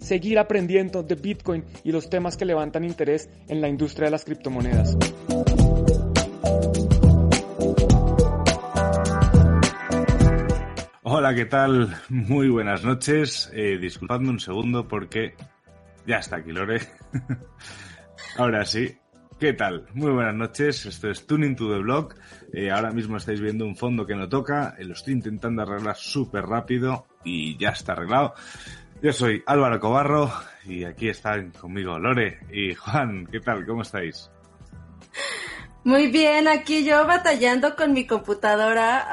seguir aprendiendo de Bitcoin y los temas que levantan interés en la industria de las criptomonedas. Hola, ¿qué tal? Muy buenas noches. Eh, disculpadme un segundo porque ya está aquí Lore. Ahora sí. ¿Qué tal? Muy buenas noches. Esto es Tuning to the Blog. Eh, ahora mismo estáis viendo un fondo que no toca. Eh, lo estoy intentando arreglar súper rápido y ya está arreglado. Yo soy Álvaro Cobarro y aquí están conmigo Lore y Juan. ¿Qué tal? ¿Cómo estáis? Muy bien, aquí yo batallando con mi computadora.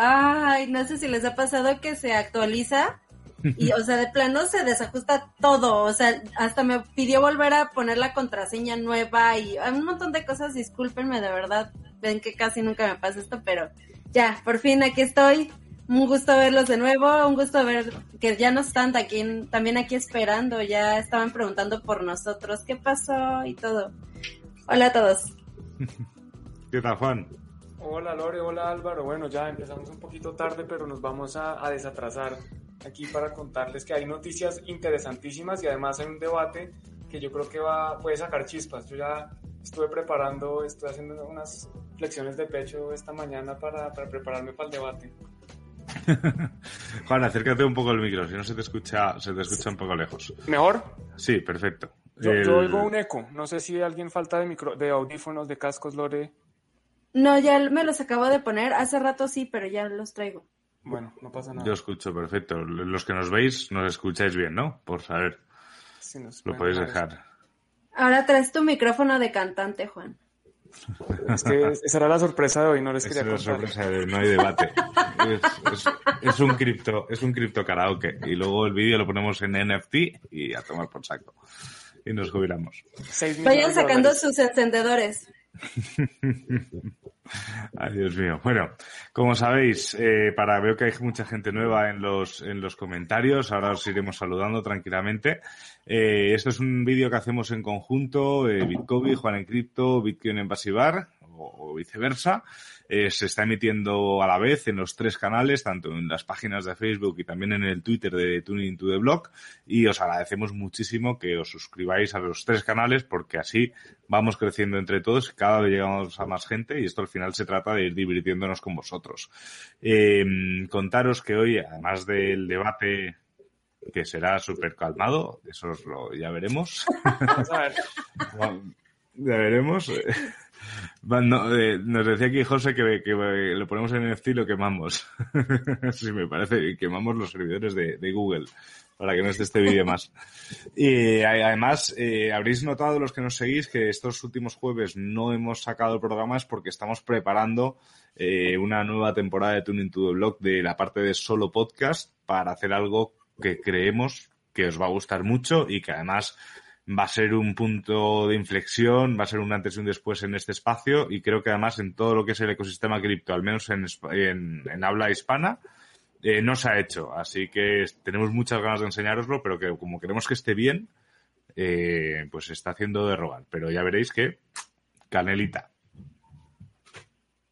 Ay, no sé si les ha pasado que se actualiza y, o sea, de plano se desajusta todo. O sea, hasta me pidió volver a poner la contraseña nueva y un montón de cosas. Discúlpenme, de verdad. Ven que casi nunca me pasa esto, pero ya, por fin aquí estoy. Un gusto verlos de nuevo, un gusto ver que ya no están aquí, también aquí esperando, ya estaban preguntando por nosotros qué pasó y todo. Hola a todos. ¿Qué tal, Juan? Hola Lore, hola Álvaro. Bueno, ya empezamos un poquito tarde, pero nos vamos a, a, desatrasar aquí para contarles que hay noticias interesantísimas y además hay un debate que yo creo que va, puede sacar chispas. Yo ya estuve preparando, estoy haciendo unas flexiones de pecho esta mañana para, para prepararme para el debate. Juan, acércate un poco al micro, si no se te escucha, se te escucha un poco lejos. ¿Mejor? Sí, perfecto. Yo, el... yo oigo un eco. No sé si alguien falta de micro, de audífonos, de cascos, Lore. No, ya me los acabo de poner. Hace rato sí, pero ya los traigo. Bueno, no pasa nada. Yo escucho perfecto. Los que nos veis, nos escucháis bien, ¿no? Por saber. Sí, nos Lo podéis dejar. Ahora traes tu micrófono de cantante, Juan. Es que esa era la sorpresa de hoy, no les quería es la sorpresa de no hay debate. es, es, es un cripto, es un cripto karaoke. Y luego el vídeo lo ponemos en NFT y a tomar por saco. Y nos jubilamos. Seis Vayan sacando sus encendedores. Ay, Dios mío. Bueno, como sabéis, eh, para veo que hay mucha gente nueva en los, en los comentarios. Ahora os iremos saludando tranquilamente. Eh, esto es un vídeo que hacemos en conjunto, eh, Bitcoin, Juan en Cripto, Bitcoin en Basibar o, o viceversa. Eh, se está emitiendo a la vez en los tres canales, tanto en las páginas de Facebook y también en el Twitter de Tuning to the Blog. Y os agradecemos muchísimo que os suscribáis a los tres canales porque así vamos creciendo entre todos, cada vez llegamos a más gente y esto al final se trata de ir divirtiéndonos con vosotros. Eh, contaros que hoy, además del debate que será súper calmado, eso os lo, ya veremos. Ya veremos. No, eh, nos decía aquí José que, que, lo ponemos en NFT y lo quemamos. sí, me parece, quemamos los servidores de, de Google para que no esté este vídeo más. Y además, eh, habréis notado los que nos seguís que estos últimos jueves no hemos sacado programas porque estamos preparando eh, una nueva temporada de Tuning to the Blog de la parte de solo podcast para hacer algo que creemos que os va a gustar mucho y que además va a ser un punto de inflexión, va a ser un antes y un después en este espacio y creo que además en todo lo que es el ecosistema cripto, al menos en, en, en habla hispana, eh, no se ha hecho. Así que tenemos muchas ganas de enseñároslo, pero que como queremos que esté bien, eh, pues se está haciendo de rogar. Pero ya veréis que canelita.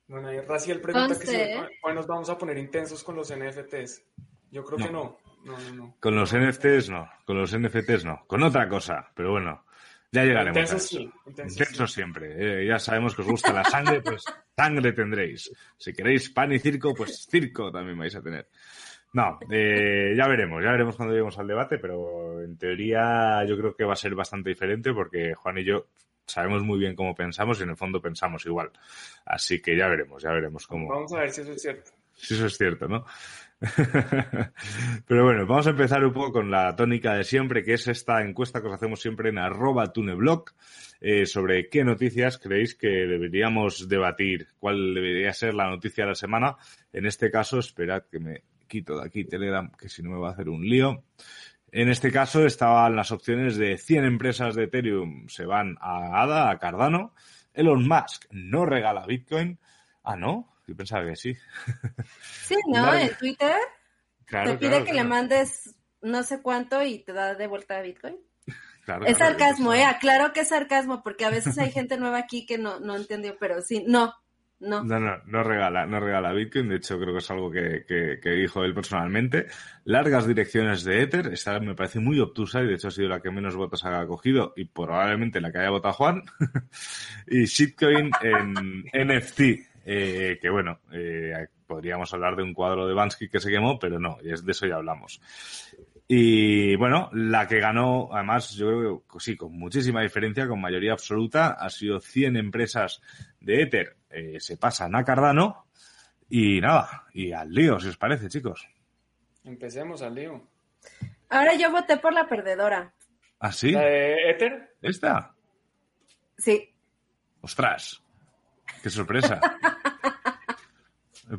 Bueno, ahí Raciel pregunta Conste, que si hoy nos vamos a poner intensos con los NFTs. Yo creo que no. No, no, no. Con los NFTs no, con los NFTs no, con otra cosa, pero bueno, ya llegaremos. Intensos a eso. sí, intensos Intensos siempre. Eh, ya sabemos que os gusta la sangre, pues sangre tendréis. Si queréis pan y circo, pues circo también vais a tener. No, eh, ya veremos, ya veremos cuando lleguemos al debate, pero en teoría yo creo que va a ser bastante diferente porque Juan y yo sabemos muy bien cómo pensamos y en el fondo pensamos igual. Así que ya veremos, ya veremos cómo. Vamos a ver si eso es cierto. Si eso es cierto, ¿no? Pero bueno, vamos a empezar un poco con la tónica de siempre, que es esta encuesta que os hacemos siempre en arroba tuneblog, eh, sobre qué noticias creéis que deberíamos debatir, cuál debería ser la noticia de la semana. En este caso, esperad que me quito de aquí Telegram, que si no me va a hacer un lío. En este caso estaban las opciones de 100 empresas de Ethereum se van a ADA, a Cardano. Elon Musk no regala Bitcoin. Ah, ¿no? Yo pensaba que sí. Sí, ¿no? En Twitter te pide que le mandes no sé cuánto y te da de vuelta Bitcoin. Claro, es sarcasmo, eh, aclaro que es sarcasmo, porque a veces hay gente nueva aquí que no, no entendió, pero sí, no, no. No, no, no regala, no regala Bitcoin. De hecho, creo que es algo que, que, dijo él personalmente. Largas direcciones de Ether. Esta me parece muy obtusa y de hecho ha sido la que menos votos ha cogido y probablemente la que haya votado Juan. y shitcoin en NFT. Eh, que bueno, eh, podríamos hablar de un cuadro de Bansky que se quemó, pero no, de eso ya hablamos. Y bueno, la que ganó, además, yo creo que sí, con muchísima diferencia, con mayoría absoluta, ha sido 100 empresas de Ether eh, se pasan a Cardano. Y nada, y al lío, si os parece, chicos. Empecemos al lío. Ahora yo voté por la perdedora. ¿Ah, sí? ¿La de Ether? ¿Esta? Sí. Ostras, qué sorpresa.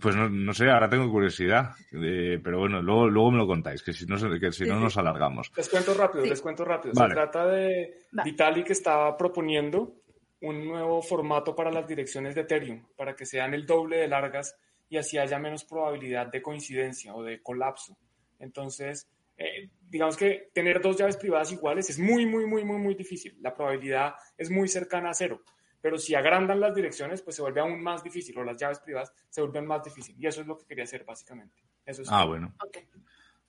Pues no, sé, ahora tengo curiosidad, eh, pero bueno, luego, luego me lo contáis, que si no, que si no nos alargamos. Les cuento rápido, les cuento rápido. Se trata de Vitalik que estaba proponiendo un nuevo formato para las direcciones de Ethereum, para que sean el doble de largas y así haya menos probabilidad de coincidencia o de colapso. Entonces, eh, digamos que tener dos llaves privadas iguales es muy, muy, muy, muy, muy difícil. La probabilidad es muy cercana a cero. Pero si agrandan las direcciones, pues se vuelve aún más difícil, o las llaves privadas se vuelven más difíciles. Y eso es lo que quería hacer, básicamente. Eso es ah, bueno.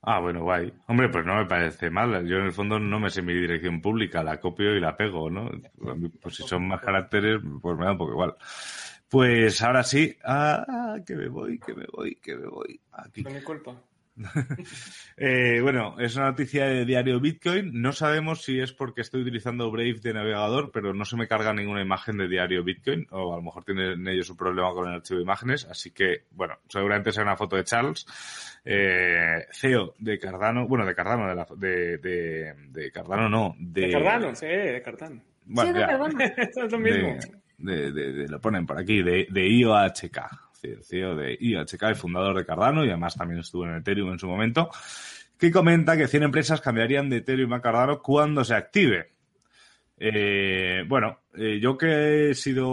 Ah, bueno, guay. Hombre, pues no me parece mal. Yo en el fondo no me sé mi dirección pública, la copio y la pego, ¿no? Pues si son más caracteres, pues me da un poco igual. Pues ahora sí, ah, que me voy, que me voy, que me voy. Aquí. No mi culpa. eh, bueno, es una noticia de diario Bitcoin. No sabemos si es porque estoy utilizando Brave de navegador, pero no se me carga ninguna imagen de diario Bitcoin, o a lo mejor tienen ellos un problema con el archivo de imágenes. Así que, bueno, seguramente sea una foto de Charles, eh, CEO de Cardano, bueno, de Cardano, de, la, de, de, Cardano no, de, Cardano, sí, de Cardano. Bueno, sí, de Cardano. es lo mismo. De, lo ponen por aquí, de, de IOHK CEO de IHK, el fundador de Cardano, y además también estuvo en Ethereum en su momento, que comenta que 100 empresas cambiarían de Ethereum a Cardano cuando se active. Eh, bueno, eh, yo que he sido,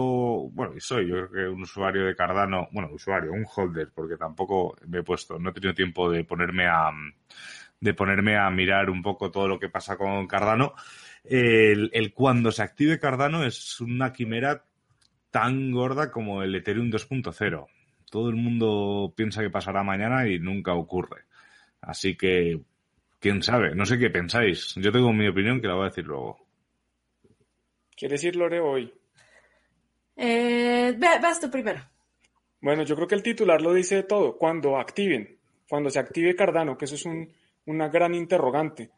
bueno, y soy yo creo que un usuario de Cardano, bueno, usuario, un holder, porque tampoco me he puesto, no he tenido tiempo de ponerme a, de ponerme a mirar un poco todo lo que pasa con Cardano. El, el cuando se active Cardano es una quimera tan gorda como el Ethereum 2.0 todo el mundo piensa que pasará mañana y nunca ocurre. Así que, quién sabe, no sé qué pensáis. Yo tengo mi opinión que la voy a decir luego. ¿Quieres ir, Lore, hoy? Eh, vas tú primero. Bueno, yo creo que el titular lo dice todo. Cuando activen, cuando se active Cardano, que eso es una gran interrogante.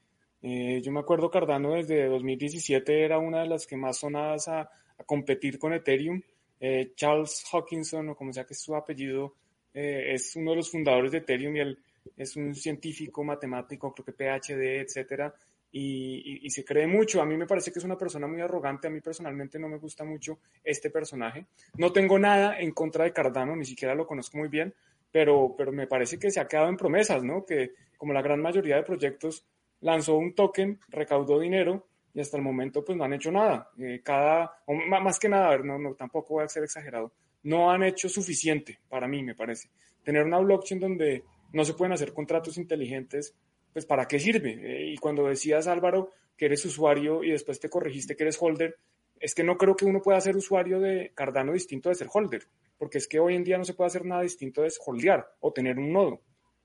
Eh, yo me acuerdo Cardano desde 2017 era una de las que más sonadas a competir con Ethereum eh, Charles Hawkinson, o como sea que es su apellido, eh, es uno de los fundadores de Ethereum y él es un científico, matemático, creo que PhD, etcétera, y, se cree mucho. A mí me parece que es una persona muy arrogante. A mí personalmente no me gusta mucho este personaje. No tengo nada en contra de Cardano, ni siquiera lo conozco muy bien, pero, pero me parece que se ha quedado en promesas, ¿no? Que como la gran mayoría de proyectos lanzó un token, recaudó dinero y hasta el momento pues no han hecho nada. Eh, cada, más que nada, a ver, no, no, tampoco voy a ser exagerado, no han hecho suficiente para mí, me parece. Tener una blockchain donde no se pueden hacer contratos inteligentes, pues ¿para qué sirve? Eh, y cuando decías, Álvaro, que eres usuario y después te corregiste que eres holder, es que no creo que uno pueda ser usuario de Cardano distinto de ser holder, porque es que hoy en día no se puede hacer nada distinto de holdear o tener un nodo,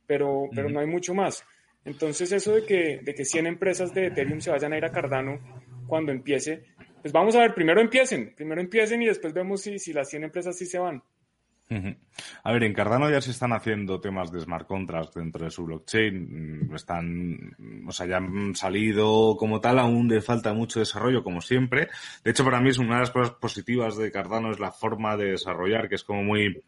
pero, pero no hay mucho más. Entonces eso de que, de que 100 empresas de Ethereum se vayan a ir a Cardano cuando empiece, pues vamos a ver, primero empiecen, primero empiecen y después vemos si, si las 100 empresas sí se van. A ver, en Cardano ya se están haciendo temas de smart contracts dentro de su blockchain. Mm, están, o sea, ya han salido como tal, aún le falta mucho desarrollo, como siempre. De hecho, para mí es una de las cosas positivas de Cardano es la forma de desarrollar, que es como muy,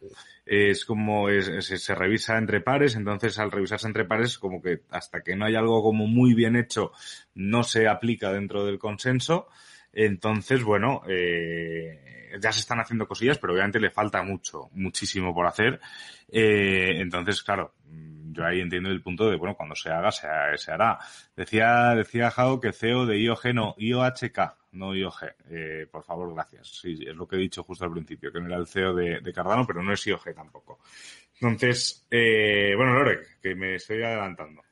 es como se revisa entre pares, entonces al revisarse entre pares, como que hasta que no hay algo como muy bien hecho, no se aplica dentro del consenso. Entonces, bueno, eh, ya se están haciendo cosillas, pero obviamente le falta mucho, muchísimo por hacer. Eh, entonces, claro, yo ahí entiendo el punto de, bueno, cuando se haga, se, hará. Decía, decía Jao que CEO de IOG no, IOHK, no IOG. Eh, por favor, gracias. Sí, es lo que he dicho justo al principio, que no era el CEO de, Cardano, pero no es IOG tampoco. Entonces, eh, bueno, Lore, que me estoy adelantando.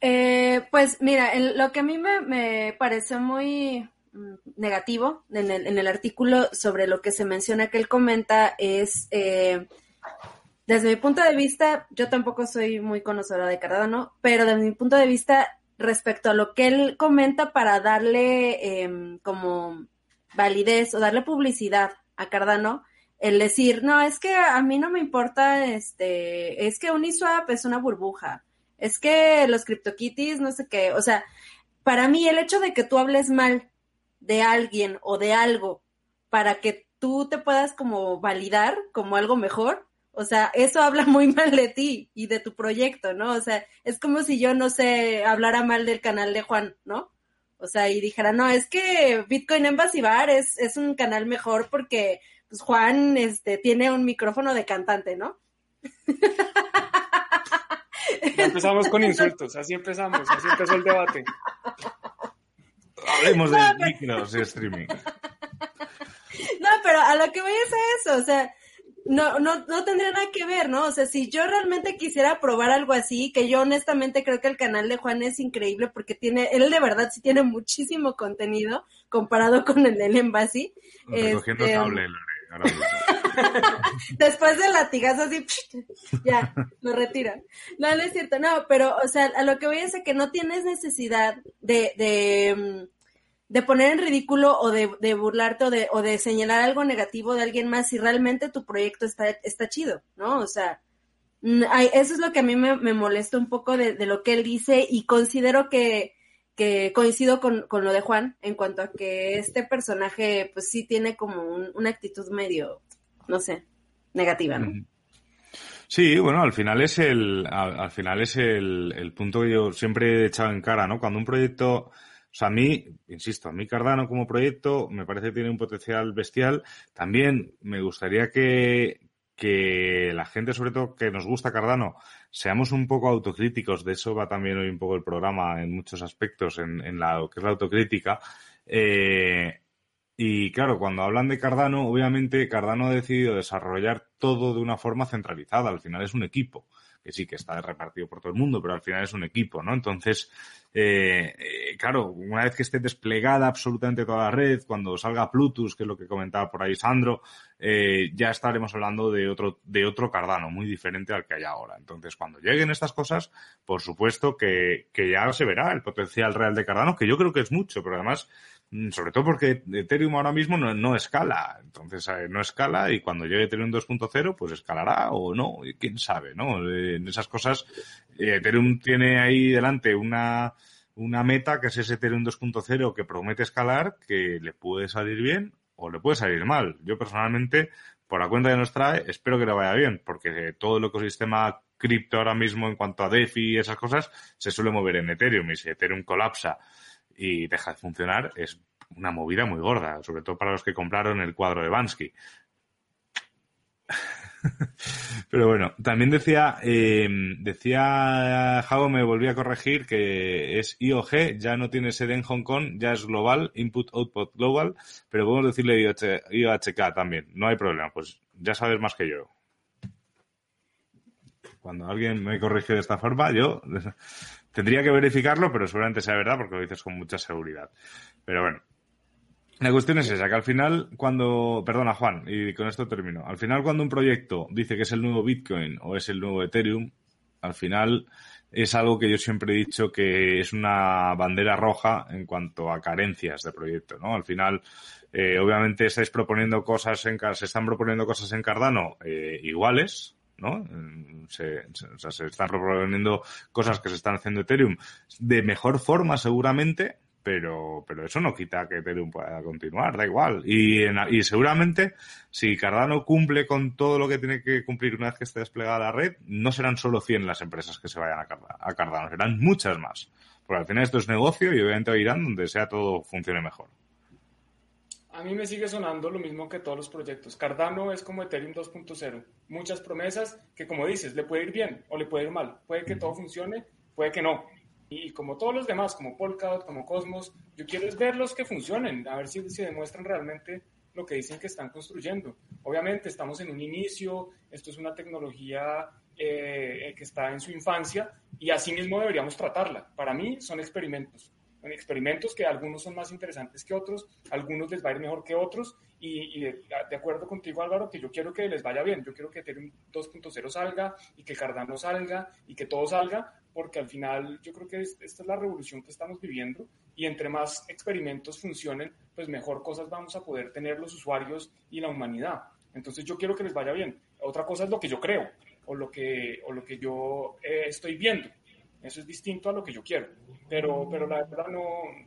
Eh, pues mira, lo que a mí me, me pareció muy negativo en el, en el, artículo sobre lo que se menciona que él comenta es, eh, desde mi punto de vista, yo tampoco soy muy conocedora de Cardano, pero desde mi punto de vista, respecto a lo que él comenta para darle em, como validez o darle publicidad a Cardano, el decir, no, es que a mí no me importa, este, es que Uniswap es una burbuja es que los CryptoKitties, no sé qué, o sea, para mí el hecho de que tú hables mal de alguien o de algo para que tú te puedas como validar como algo mejor, o sea, eso habla muy mal de ti y de tu proyecto, ¿no? O sea, es como si yo, no sé, hablara mal del canal de Juan, ¿no? O sea, y dijera, no, es que Bitcoin Embassy Bar es, es un canal mejor porque pues, Juan este, tiene un micrófono de cantante, ¿no? empezamos con insultos, así empezamos, así empezó el debate. Hablemos de micros y streaming. No, pero a lo que voy es a eso, o sea, no, no, no tendría nada que ver, ¿no? O sea, si yo realmente quisiera probar algo así, que yo honestamente creo que el canal de Juan es increíble porque tiene, él de verdad sí tiene muchísimo contenido comparado con el del Envasi. Recogiendo este, cable, Después del latigazo así, ya, lo retiran. No, no es cierto, no, pero, o sea, a lo que voy a decir que no tienes necesidad de, de, mm, de poner en ridículo o de, burlarte o de, o de señalar algo negativo de alguien más si realmente tu proyecto está, chido, ¿no? O sea, eso es lo que a mí me, molesta un poco de, lo que él dice y considero que, coincido con, lo de Juan en cuanto a que este personaje pues sí tiene como una actitud medio, no sé, negativa, ¿no? Sí, bueno, al final es el, al, final es el, punto que yo siempre he echado en cara, ¿no? Cuando un proyecto, o sea, a mí, insisto, a mí Cardano como proyecto me parece que tiene un potencial bestial. También me gustaría que, que la gente, sobre todo que nos gusta Cardano, seamos un poco autocríticos. De eso va también hoy un poco el programa en muchos aspectos, en, en la que es la autocrítica. Eh, y claro, cuando hablan de Cardano, obviamente Cardano ha decidido desarrollar todo de una forma centralizada. Al final es un equipo que sí que está repartido por todo el mundo, pero al final es un equipo, ¿no? Entonces, eh, claro, una vez que esté desplegada absolutamente toda la red, cuando salga Plutus, que es lo que comentaba por ahí Sandro, eh, ya estaremos hablando de otro, de otro Cardano, muy diferente al que hay ahora. Entonces, cuando lleguen estas cosas, por supuesto que, que ya se verá el potencial real de Cardano, que yo creo que es mucho, pero además sobre todo porque Ethereum ahora mismo no, no escala. Entonces, eh, no escala y cuando llegue Ethereum 2.0, pues escalará o no, quién sabe, ¿no? Eh, en esas cosas, eh, Ethereum tiene ahí delante una, una meta que es ese Ethereum 2.0 que promete escalar, que le puede salir bien o le puede salir mal. Yo personalmente, por la cuenta que nos trae, espero que le vaya bien, porque todo el ecosistema cripto ahora mismo en cuanto a DeFi y esas cosas se suele mover en Ethereum y si Ethereum colapsa y deja de funcionar, es una movida muy gorda, sobre todo para los que compraron el cuadro de Bansky. Pero bueno, también decía, eh, decía Jao, me volví a corregir que es IOG, ya no tiene sede en Hong Kong, ya es global, input, output global, pero podemos decirle IOHK también, no hay problema, pues ya sabes más que yo. Cuando alguien me corrige de esta forma, yo Tendría que verificarlo, pero seguramente sea verdad porque lo dices con mucha seguridad. Pero bueno. La cuestión es esa, que al final, cuando, perdona Juan, y con esto termino, al final cuando un proyecto dice que es el nuevo Bitcoin o es el nuevo Ethereum, al final es algo que yo siempre he dicho que es una bandera roja en cuanto a carencias de proyecto, ¿no? Al final, eh, obviamente estáis proponiendo cosas en, se están proponiendo cosas en Cardano eh, iguales, ¿no? Se, se están proponiendo cosas que se están haciendo Ethereum de mejor forma seguramente, pero, pero eso no quita que Ethereum pueda continuar, da igual. Y, y seguramente si Cardano cumple con todo lo que tiene que cumplir una vez que esté desplegada la red, no serán solo 100 las empresas que se vayan a Cardano, a Cardano serán muchas más. Porque al final esto es negocio y obviamente irán donde sea todo funcione mejor. A mí me sigue sonando lo mismo que todos los proyectos. Cardano es como Ethereum 2.0. Muchas promesas que, como dices, le puede ir bien o le puede ir mal. Puede que todo funcione, puede que no. Y como todos los demás, como Polkadot, como Cosmos, yo quiero es verlos que funcionen, a ver si se demuestran realmente lo que dicen que están construyendo. Obviamente estamos en un inicio, esto es una tecnología eh, que está en su infancia y así mismo deberíamos tratarla. Para mí son experimentos experimentos que algunos son más interesantes que otros, algunos les va a ir mejor que otros y, de, acuerdo contigo Álvaro que yo quiero que les vaya bien, yo quiero que Ethereum 2.0 salga y que Cardano salga y que todo salga porque al final yo creo que esta es la revolución que estamos viviendo y entre más experimentos funcionen, pues mejor cosas vamos a poder tener los usuarios y la humanidad. Entonces yo quiero que les vaya bien. Otra cosa es lo que yo creo o lo que, o lo que yo eh, estoy viendo. Eso es distinto a lo que yo quiero. Pero, pero la verdad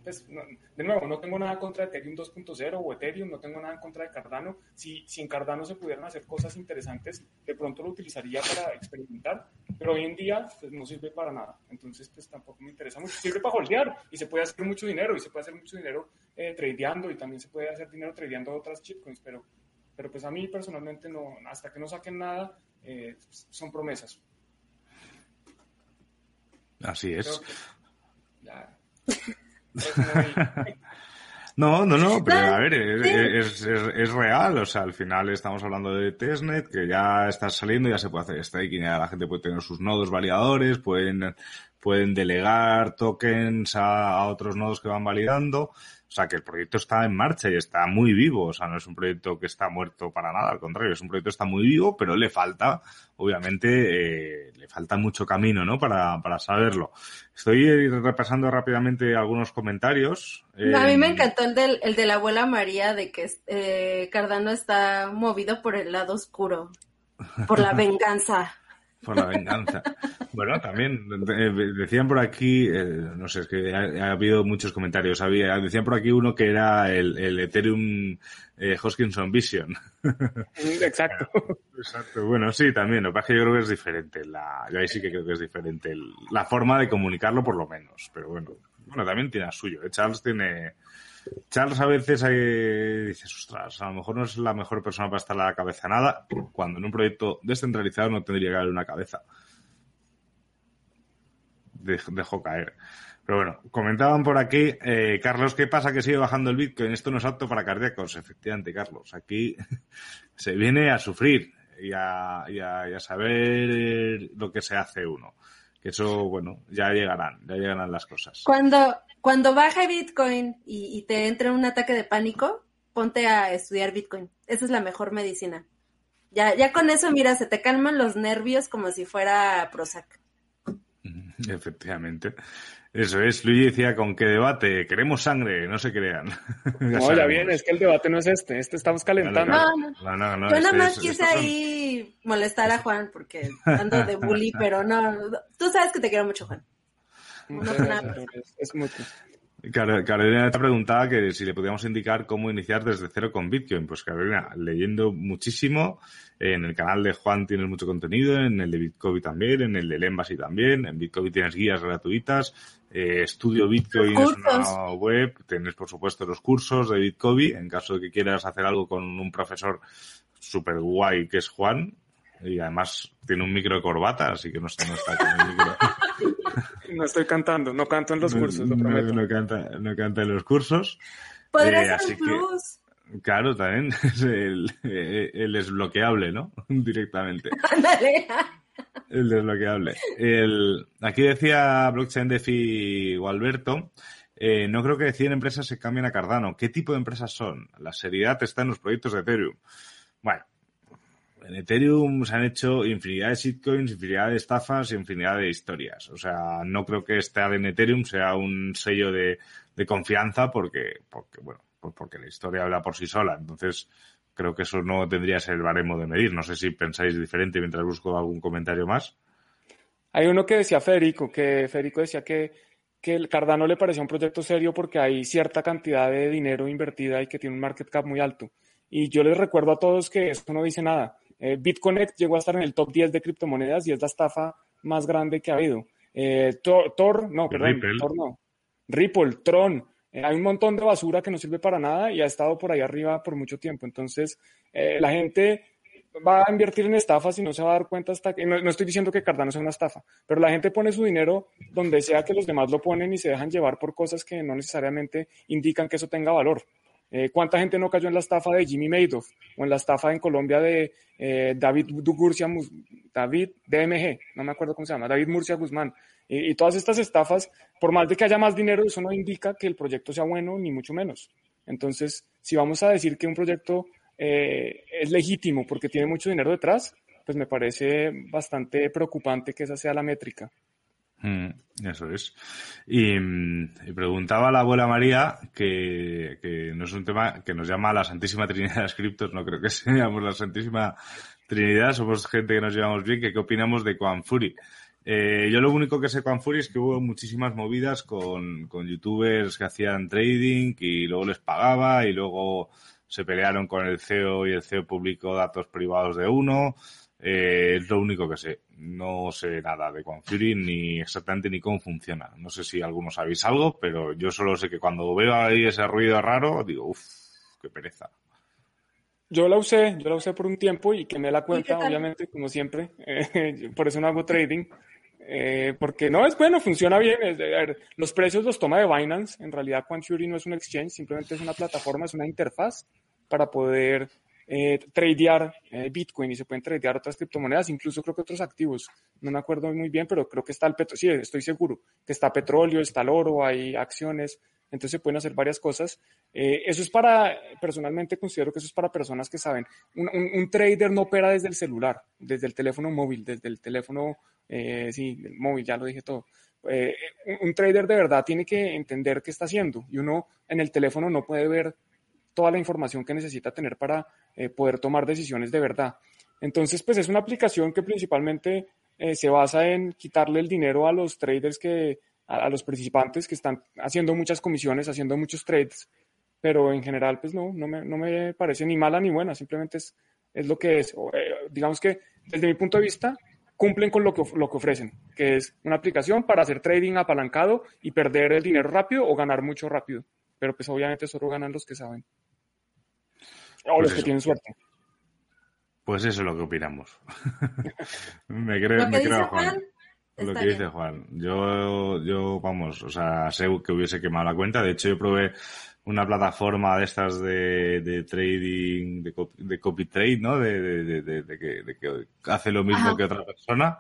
pues, no, de nuevo, no tengo nada contra Ethereum 2.0 o Ethereum, no tengo nada en contra de Cardano. Si, si en Cardano se pudieran hacer cosas interesantes, de pronto lo utilizaría para experimentar, pero hoy en día pues, no sirve para nada. Entonces, pues tampoco me interesa mucho. Sirve para holdear y se puede hacer mucho dinero y se puede hacer mucho dinero eh, tradeando y también se puede hacer dinero tradeando otras shitcoins, pero, pero pues a mí personalmente no, hasta que no saquen nada, eh, son promesas. Así es. No, no, no, pero a ver, es, es, real, o sea, al final estamos hablando de testnet, que ya está saliendo, ya se puede hacer staking, ya la gente puede tener sus nodos validadores, pueden, pueden delegar tokens a, a otros nodos que van validando, sea, que el proyecto está en marcha y está muy vivo. O sea, no es un proyecto que está muerto para nada, al contrario, es un proyecto que está muy vivo, pero le falta, obviamente, eh, le falta mucho camino, ¿no? Para, para saberlo. Estoy repasando rápidamente algunos comentarios. A mí me encantó el, del, el de la abuela María, de que eh, Cardano está movido por el lado oscuro, por la venganza por la venganza. bueno, también eh, decían por aquí, eh, no sé, es que ha, habido muchos comentarios. Había, decían por aquí uno que era el, el Ethereum eh, Hoskinson Vision. Exacto. Exacto. Bueno, sí, también. Lo que pasa es que yo creo que es diferente. La, yo ahí sí que creo que es diferente la forma de comunicarlo, por lo menos. Pero bueno, bueno, también tiene suyo. Charles tiene Charles a veces hay, dices, ostras, a lo mejor no es la mejor persona para estar a la cabeza nada, cuando en un proyecto descentralizado no tendría que haber una cabeza. Dejo caer. Pero bueno, comentaban por aquí, eh, Carlos, ¿qué pasa que sigue bajando el Bitcoin? Esto no es apto para cardíacos. Efectivamente, Carlos, aquí se viene a sufrir y a saber lo que se hace uno. Que eso, bueno, ya llegarán, ya llegarán las cosas. Cuando, cuando baje Bitcoin y, te entre un ataque de pánico, ponte a estudiar Bitcoin. Esa es la mejor medicina. Ya, ya con eso, mira, se te calman los nervios como si fuera Prozac. Efectivamente. Eso es, Luigi decía, ¿con qué debate? Queremos sangre, no se crean. no, ya bien, es que el debate no es este, este estamos calentando. No, no, no. no Yo nada este más quise ahí molestar a Juan porque ando de bully, pero no, tú sabes que te quiero mucho, Juan. Es mucho. Carolina te preguntaba que si le podíamos indicar cómo iniciar desde cero con Bitcoin. Pues Carolina, leyendo muchísimo, en el canal de Juan tienes mucho contenido, en el de Bitcoin también, en el de Embassy también, en Bitcoin tienes guías gratuitas, eh, Estudio Bitcoin es una web, tienes por supuesto los cursos de Bitcoin, en caso de que quieras hacer algo con un profesor super guay que es Juan, y además tiene un micro de corbata, así que no está, no está con el micro. No estoy cantando, no canto en los cursos, lo prometo. No, canta, no canta en los cursos. Podría eh, ser plus. claro, también es el, el desbloqueable, ¿no? Directamente. Ándale. el desbloqueable. El, aquí decía Blockchain Defi o Alberto, eh, no creo que 100 empresas se cambien a Cardano. ¿Qué tipo de empresas son? La seriedad está en los proyectos de Ethereum. Bueno, en Ethereum se han hecho infinidad de shitcoins, infinidad de estafas y infinidad de historias. O sea, no creo que estar en Ethereum sea un sello de, confianza porque, porque, bueno, pues porque la historia habla por sí sola. Entonces, creo que eso no tendría ser el baremo de medir. No sé si pensáis diferente mientras busco algún comentario más. Hay uno que decía Federico, que Federico decía que, que el Cardano le parecía un proyecto serio porque hay cierta cantidad de dinero invertida y que tiene un market cap muy alto. Y yo les recuerdo a todos que esto no dice nada. Eh, BitConnect llegó a estar en el top 10 de criptomonedas y es la estafa más grande que ha habido. Eh, Tor, no, perdón, Ripple. Tor no. Ripple, Tron, Eh, hay un montón de basura que no sirve para nada y ha estado por ahí arriba por mucho tiempo. Entonces, eh, la gente va a invertir en estafas y no se va a dar cuenta hasta que, no, estoy diciendo que Cardano sea una estafa, pero la gente pone su dinero donde sea que los demás lo ponen y se dejan llevar por cosas que no necesariamente indican que eso tenga valor. Eh, ¿Cuánta gente no cayó en la estafa de Jimmy Madoff o en la estafa en Colombia de eh, David Dugurcia, David DMG, no me acuerdo cómo se llama, David Murcia Guzmán? Y, y, todas estas estafas, por más de que haya más dinero, eso no indica que el proyecto sea bueno, ni mucho menos. Entonces, si vamos a decir que un proyecto eh, es legítimo porque tiene mucho dinero detrás, pues me parece bastante preocupante que esa sea la métrica. Mm, eso es. Y, preguntaba la abuela María, que, no es un tema que nos llama la Santísima Trinidad de las criptos, no creo que seamos la Santísima Trinidad, somos gente que nos llevamos bien, que qué opinamos de Quanfuri. Eh, yo lo único que sé de Quanfuri es que hubo muchísimas movidas con, con youtubers que hacían trading y luego les pagaba y luego se pelearon con el CEO y el CEO publicó datos privados de uno. Eh, es lo único que sé. No sé nada de Quanfury ni exactamente ni cómo funciona. No sé si algunos sabéis algo, pero yo solo sé que cuando veo ahí ese ruido raro, digo, uff, qué pereza. Yo la usé, yo la usé por un tiempo y quemé la cuenta, obviamente, como siempre. por eso no hago trading. Eh, porque no es bueno, funciona bien. los precios los toma de Binance. En realidad, Quanfury no es un exchange, simplemente es una plataforma, es una interfaz para poder eh, tradear eh, Bitcoin y se pueden tradear otras criptomonedas, incluso creo que otros activos. No me acuerdo muy bien, pero creo que está el petróleo, sí, estoy seguro que está petróleo, está el oro, hay acciones, entonces se pueden hacer varias cosas. Eh, eso es para, personalmente considero que eso es para personas que saben. Un, trader no opera desde el celular, desde el teléfono móvil, desde el teléfono, eh, sí, el móvil, ya lo dije todo. Eh, un trader de verdad tiene que entender qué está haciendo y uno en el teléfono no puede ver toda la información que necesita tener para eh, poder tomar decisiones de verdad. Entonces, pues es una aplicación que principalmente eh, se basa en quitarle el dinero a los traders que, a, los participantes que están haciendo muchas comisiones, haciendo muchos trades, pero en general, pues no, no me, no me parece ni mala ni buena, simplemente es, es lo que es. Eh, digamos que desde mi punto de vista, cumplen con lo que, lo que ofrecen, que es una aplicación para hacer trading apalancado y perder el dinero rápido o ganar mucho rápido. Pero pues obviamente solo ganan los que saben. O los pues que tienen suerte. Pues eso es lo que opinamos. me creo, me creo Juan. Lo que dice Juan. Yo, yo, vamos, o sea, sé que hubiese quemado la cuenta. De hecho, yo probé una plataforma de estas de, de trading, de copy, de copy trade, ¿no? De, de, de, que, de que hace lo mismo que otra persona.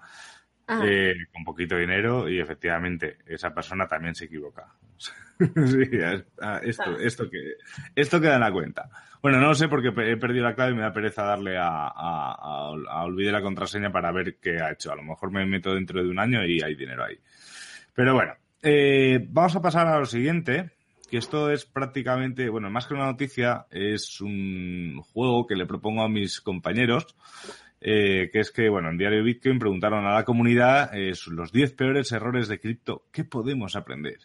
Eh, con poquito dinero y efectivamente esa persona también se equivoca. sí, esto, esto, que, esto queda en la cuenta. Bueno, no lo sé porque he perdido la clave y me da pereza darle a, a, a, olvidar la contraseña para ver qué ha hecho. A lo mejor me meto dentro de un año y hay dinero ahí. Pero bueno, eh, vamos a pasar a lo siguiente, que esto es prácticamente, bueno, más que una noticia, es un juego que le propongo a mis compañeros eh, que es que, bueno, en Diario Bitcoin preguntaron a la comunidad eh, los 10 peores errores de cripto. ¿Qué podemos aprender?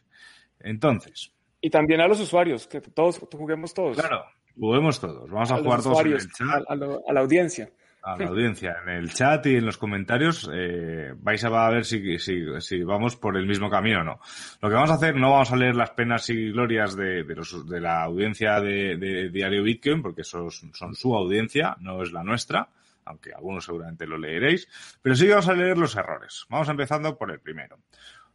Entonces. Y también a los usuarios, que todos juguemos todos. Claro, juguemos todos. Vamos a, jugar todos en el chat. A, la audiencia. A la audiencia. En el chat y en los comentarios eh, vais a ver si, si, si, vamos por el mismo camino o no. Lo que vamos a hacer, no vamos a leer las penas y glorias de, de, los, de la audiencia de, de Diario Bitcoin, porque esos son su audiencia, no es la nuestra aunque algunos seguramente lo leeréis, pero sí vamos a leer los errores. Vamos empezando por el primero.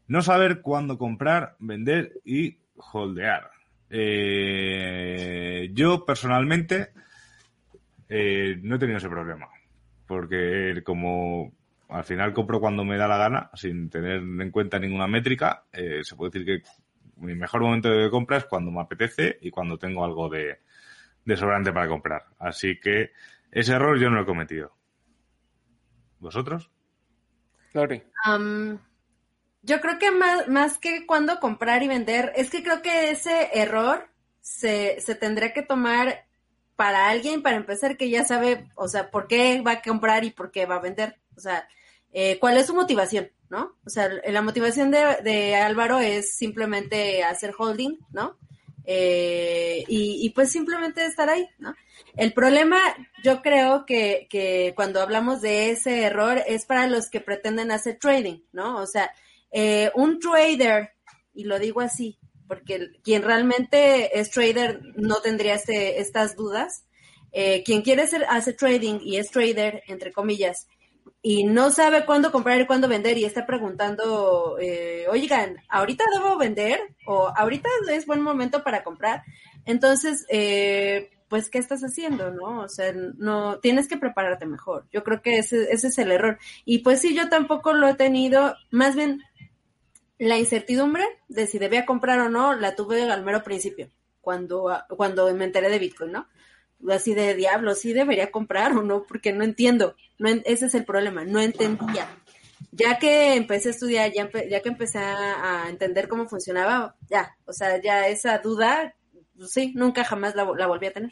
No saber cuándo comprar, vender y holdear. Eh, yo personalmente eh, no he tenido ese problema, porque como al final compro cuando me da la gana, sin tener en cuenta ninguna métrica, eh, se puede decir que mi mejor momento de compra es cuando me apetece y cuando tengo algo de, de sobrante para comprar. Así que ese error yo no lo he cometido. ¿Vosotros? Lori. yo creo que más, más que cuando comprar y vender, es que creo que ese error se, se tendría que tomar para alguien, para empezar, que ya sabe, o sea, por qué va a comprar y por qué va a vender. O sea, eh, cuál es su motivación, ¿no? O sea, la motivación de, de Álvaro es simplemente hacer holding, ¿no? Eh, y, pues simplemente estar ahí, ¿no? El problema, yo creo que, que, cuando hablamos de ese error es para los que pretenden hacer trading, ¿no? O sea, eh, un trader, y lo digo así, porque quien realmente es trader no tendría este, estas dudas. Eh, quien quiere hacer, hace trading y es trader, entre comillas, y no sabe cuándo comprar y cuándo vender y está preguntando, eh, oigan, ¿ahorita debo vender? ¿O ahorita es buen momento para comprar? Entonces, eh, pues, ¿qué estás haciendo? ¿No? O sea, no, tienes que prepararte mejor. Yo creo que ese, ese es el error. Y pues sí, yo tampoco lo he tenido, más bien, la incertidumbre de si debía comprar o no, la tuve al mero principio, cuando, cuando me enteré de Bitcoin, ¿no? Así de diablo, sí debería comprar o no, porque no entiendo. No, ese es el problema, no entendía. Ya que empecé a estudiar, ya, ya que empecé a, entender cómo funcionaba, ya, o sea, ya esa duda, pues sí, nunca jamás la, volví a tener.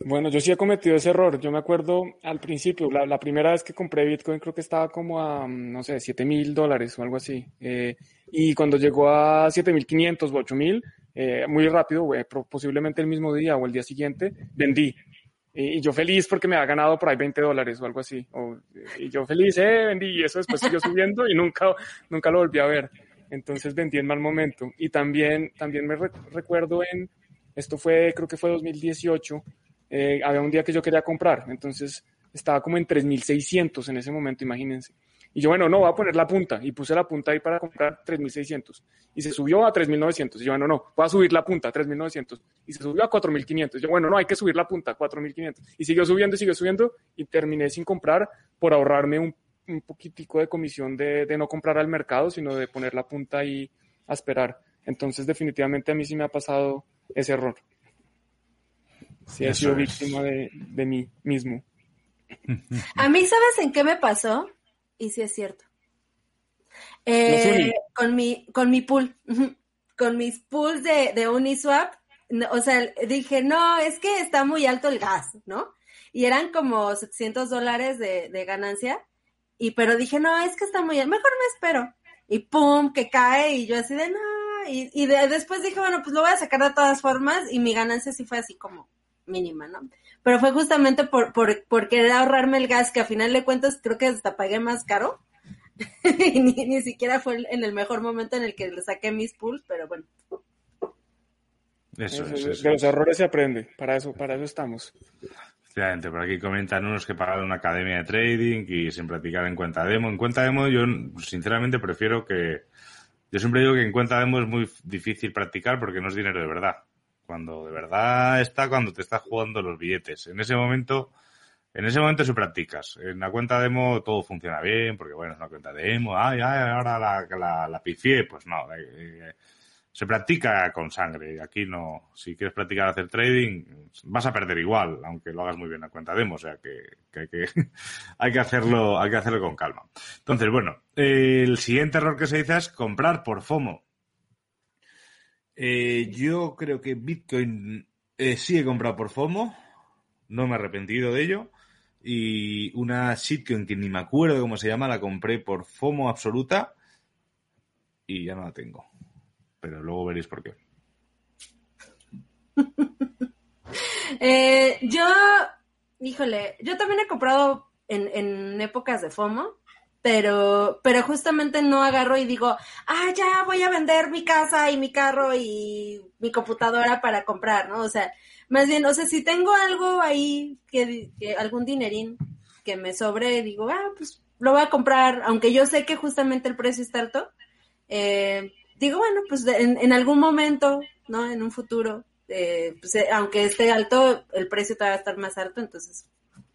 Bueno, yo sí he cometido ese error. Yo me acuerdo al principio, la, primera vez que compré Bitcoin creo que estaba como a, no sé, 7 mil dólares o algo así. Eh, y cuando llegó a 7 mil 500 o 8 mil, eh, muy rápido, eh, posiblemente el mismo día o el día siguiente, vendí. Y, yo feliz porque me ha ganado por ahí 20 dólares o algo así. y yo feliz, eh, vendí. Y eso después siguió subiendo y nunca, nunca lo volví a ver. Entonces vendí en mal momento. Y también, también me recuerdo en, esto fue, creo que fue 2018, eh, había un día que yo quería comprar, entonces estaba como en 3.600 en ese momento, imagínense. Y yo, bueno, no, voy a poner la punta. Y puse la punta ahí para comprar 3.600. Y se subió a 3.900. Y yo, bueno, no, voy a subir la punta a 3.900. Y se subió a 4.500. Yo, bueno, no, hay que subir la punta a 4.500. Y siguió subiendo y siguió subiendo. Y terminé sin comprar por ahorrarme un, un poquitico de comisión de, de no comprar al mercado, sino de poner la punta ahí a esperar. Entonces, definitivamente a mí sí me ha pasado ese error. Sí, he sido víctima de, mí mismo. A mí, ¿sabes en qué me pasó? Y sí es cierto. Eh, con mi, con mi pool, con mis pools de, de Uniswap, o sea, dije, no, es que está muy alto el gas, ¿no? Y eran como 700 dólares de, de ganancia, y pero dije, no, es que está muy alto, mejor me espero. Y pum, que cae, y yo así de, no, y, y después dije, bueno, pues lo voy a sacar de todas formas, y mi ganancia sí fue así como mínima, ¿no? Pero fue justamente por, por, querer ahorrarme el gas, que a final de cuentas creo que hasta pagué más caro. y ni, siquiera fue en el mejor momento en el que le saqué mis pools, pero bueno. Eso, es, De los errores se aprende, para eso, para eso estamos. Efectivamente, por aquí comentan unos que pagaron una academia de trading y sin practicar en cuenta demo. En cuenta demo yo sinceramente prefiero que... Yo siempre digo que en cuenta demo es muy difícil practicar porque no es dinero de verdad cuando de verdad está cuando te estás jugando los billetes. En ese momento, en ese momento se practicas. En la cuenta demo todo funciona bien, porque bueno, es una cuenta demo, ay, ay, ahora la, la, la pifié, pues no, eh, eh, se practica con sangre. Aquí no, si quieres practicar hacer trading, vas a perder igual, aunque lo hagas muy bien en cuenta demo, o sea que, que, hay, que hay que hacerlo, hay que hacerlo con calma. Entonces, bueno, el siguiente error que se dice es comprar por FOMO. Eh, yo creo que Bitcoin eh, sí he comprado por FOMO, no me he arrepentido de ello. Y una shitcoin que ni me acuerdo cómo se llama, la compré por FOMO absoluta y ya no la tengo. Pero luego veréis por qué. eh, yo, híjole, yo también he comprado en, en épocas de FOMO pero, pero justamente no agarro y digo, ah, ya voy a vender mi casa y mi carro y mi computadora para comprar, ¿no? O sea, más bien, o sea, si tengo algo ahí, que, algún dinerín que me sobre, digo, ah, pues lo voy a comprar, aunque yo sé que justamente el precio está alto, eh, digo, bueno, pues en, en, algún momento, ¿no? En un futuro, eh, pues, eh, aunque esté alto, el precio te va a estar más alto, entonces,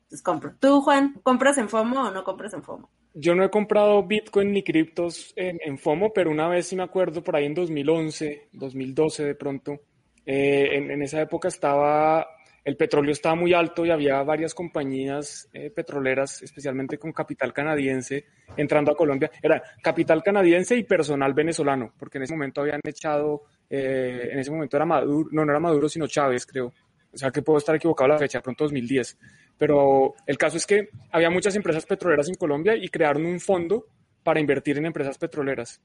pues compro. ¿Tú, Juan, compras en FOMO o no compras en FOMO? Yo no he comprado Bitcoin ni criptos en, FOMO, pero una vez sí me acuerdo por ahí en 2011, 2012 de pronto, eh, en, esa época estaba, el petróleo estaba muy alto y había varias compañías eh, petroleras, especialmente con capital canadiense, entrando a Colombia. Era capital canadiense y personal venezolano, porque en ese momento habían echado, eh, en ese momento era Maduro, no, no era Maduro, sino Chávez, creo. O sea que puedo estar equivocado la fecha, pronto 2010. Pero el caso es que había muchas empresas petroleras en Colombia y crearon un fondo para invertir en empresas petroleras.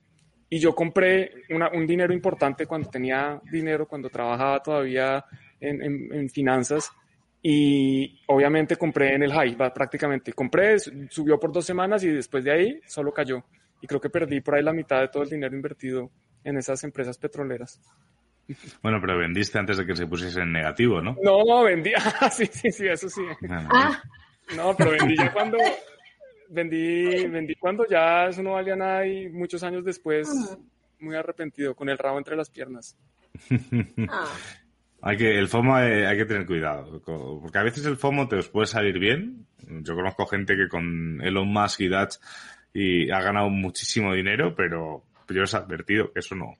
Y yo compré un dinero importante cuando tenía dinero, cuando trabajaba todavía en, finanzas. Y obviamente compré en el high, prácticamente. Compré, subió por dos semanas y después de ahí solo cayó. Y creo que perdí por ahí la mitad de todo el dinero invertido en esas empresas petroleras. Bueno, pero vendiste antes de que se pusiese en negativo, ¿no? No, no, vendí. Ah, sí, sí, sí, eso sí. Ah, No, pero vendí ya cuando. Vendí, vendí cuando ya eso no valía nada y muchos años después, muy arrepentido, con el rabo entre las piernas. ah. Hay que, el FOMO hay, hay que tener cuidado, porque a veces el FOMO te os puede salir bien. Yo conozco gente que con Elon Musk y Dutch y ha ganado muchísimo dinero, pero yo os he advertido que eso no,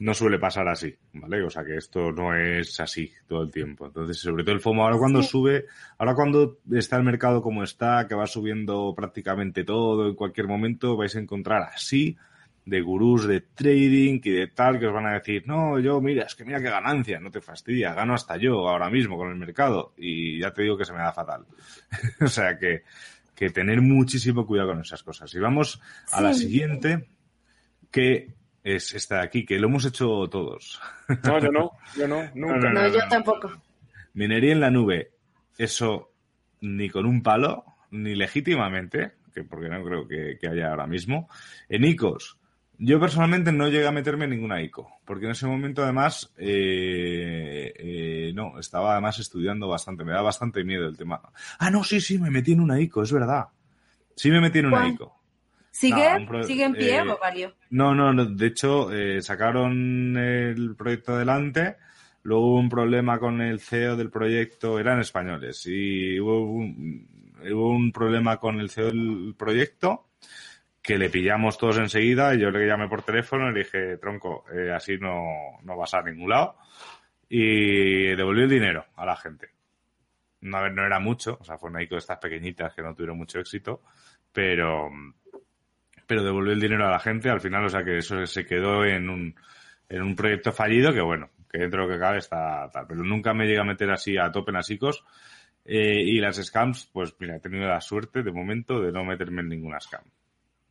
no suele pasar así, ¿vale? O sea que esto no es así todo el tiempo. Entonces, sobre todo el FOMO, ahora cuando sube, ahora cuando está el mercado como está, que va subiendo prácticamente todo en cualquier momento, vais a encontrar así de gurús de trading y de tal que os van a decir, no, yo, mira, es que mira qué ganancia, no te fastidia, gano hasta yo ahora mismo con el mercado y ya te digo que se me da fatal. o sea que, que tener muchísimo cuidado con esas cosas. Y vamos a la siguiente, que es esta de aquí, que lo hemos hecho todos. No, yo no, yo no, nunca. No, yo tampoco. Minería en la nube, eso ni con un palo, ni legítimamente, que porque no creo que, que haya ahora mismo. En ICOs, yo personalmente no llegué a meterme en ninguna ICO, porque en ese momento además, eh, eh, no, estaba además estudiando bastante, me da bastante miedo el tema. Ah, no, sí, sí, me metí en una ICO, es verdad. Sí me metí en una ¿Cuál? ICO. ¿Sigue? No, un pro- ¿Sigue en pie eh, o varios? No, no, no, de hecho, eh, sacaron el proyecto adelante, luego hubo un problema con el CEO del proyecto, eran españoles, y hubo un, hubo un problema con el CEO del proyecto que le pillamos todos enseguida y yo le llamé por teléfono y le dije, tronco, eh, así no, no vas a ningún lado. Y devolví el dinero a la gente. No, a ver, no era mucho, o sea, fue una ICO de estas pequeñitas que no tuvieron mucho éxito, pero, pero devolvió el dinero a la gente al final, o sea que eso se quedó en un, en un proyecto fallido que bueno, que dentro de lo que cabe está tal, pero nunca me llega a meter así a tope en las ICOs. Eh, y las scams, pues mira, he tenido la suerte de momento de no meterme en ninguna scam.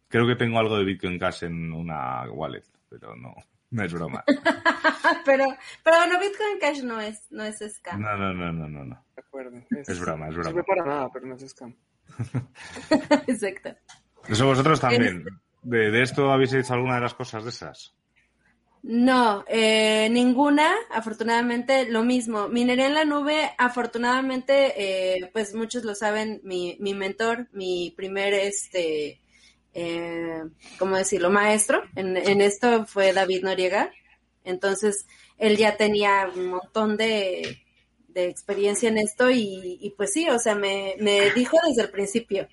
Creo que tengo algo de Bitcoin Cash en una wallet, pero no, no es broma. pero, pero bueno, Bitcoin Cash no es, no es scam. No, no, no, no, no, no. De acuerdo. Es broma, es No broma. sirve para nada, pero no es scam. Exacto. Eso vosotros también. ¿De, de esto habéis hecho alguna de las cosas de esas? No, eh, ninguna, afortunadamente lo mismo. Minería en la nube, afortunadamente, eh, pues muchos lo saben, mi, mi mentor, mi primer, este, eh, ¿cómo decirlo? Maestro en, en esto fue David Noriega. Entonces, él ya tenía un montón de, de experiencia en esto y, y pues sí, o sea, me, me dijo desde el principio,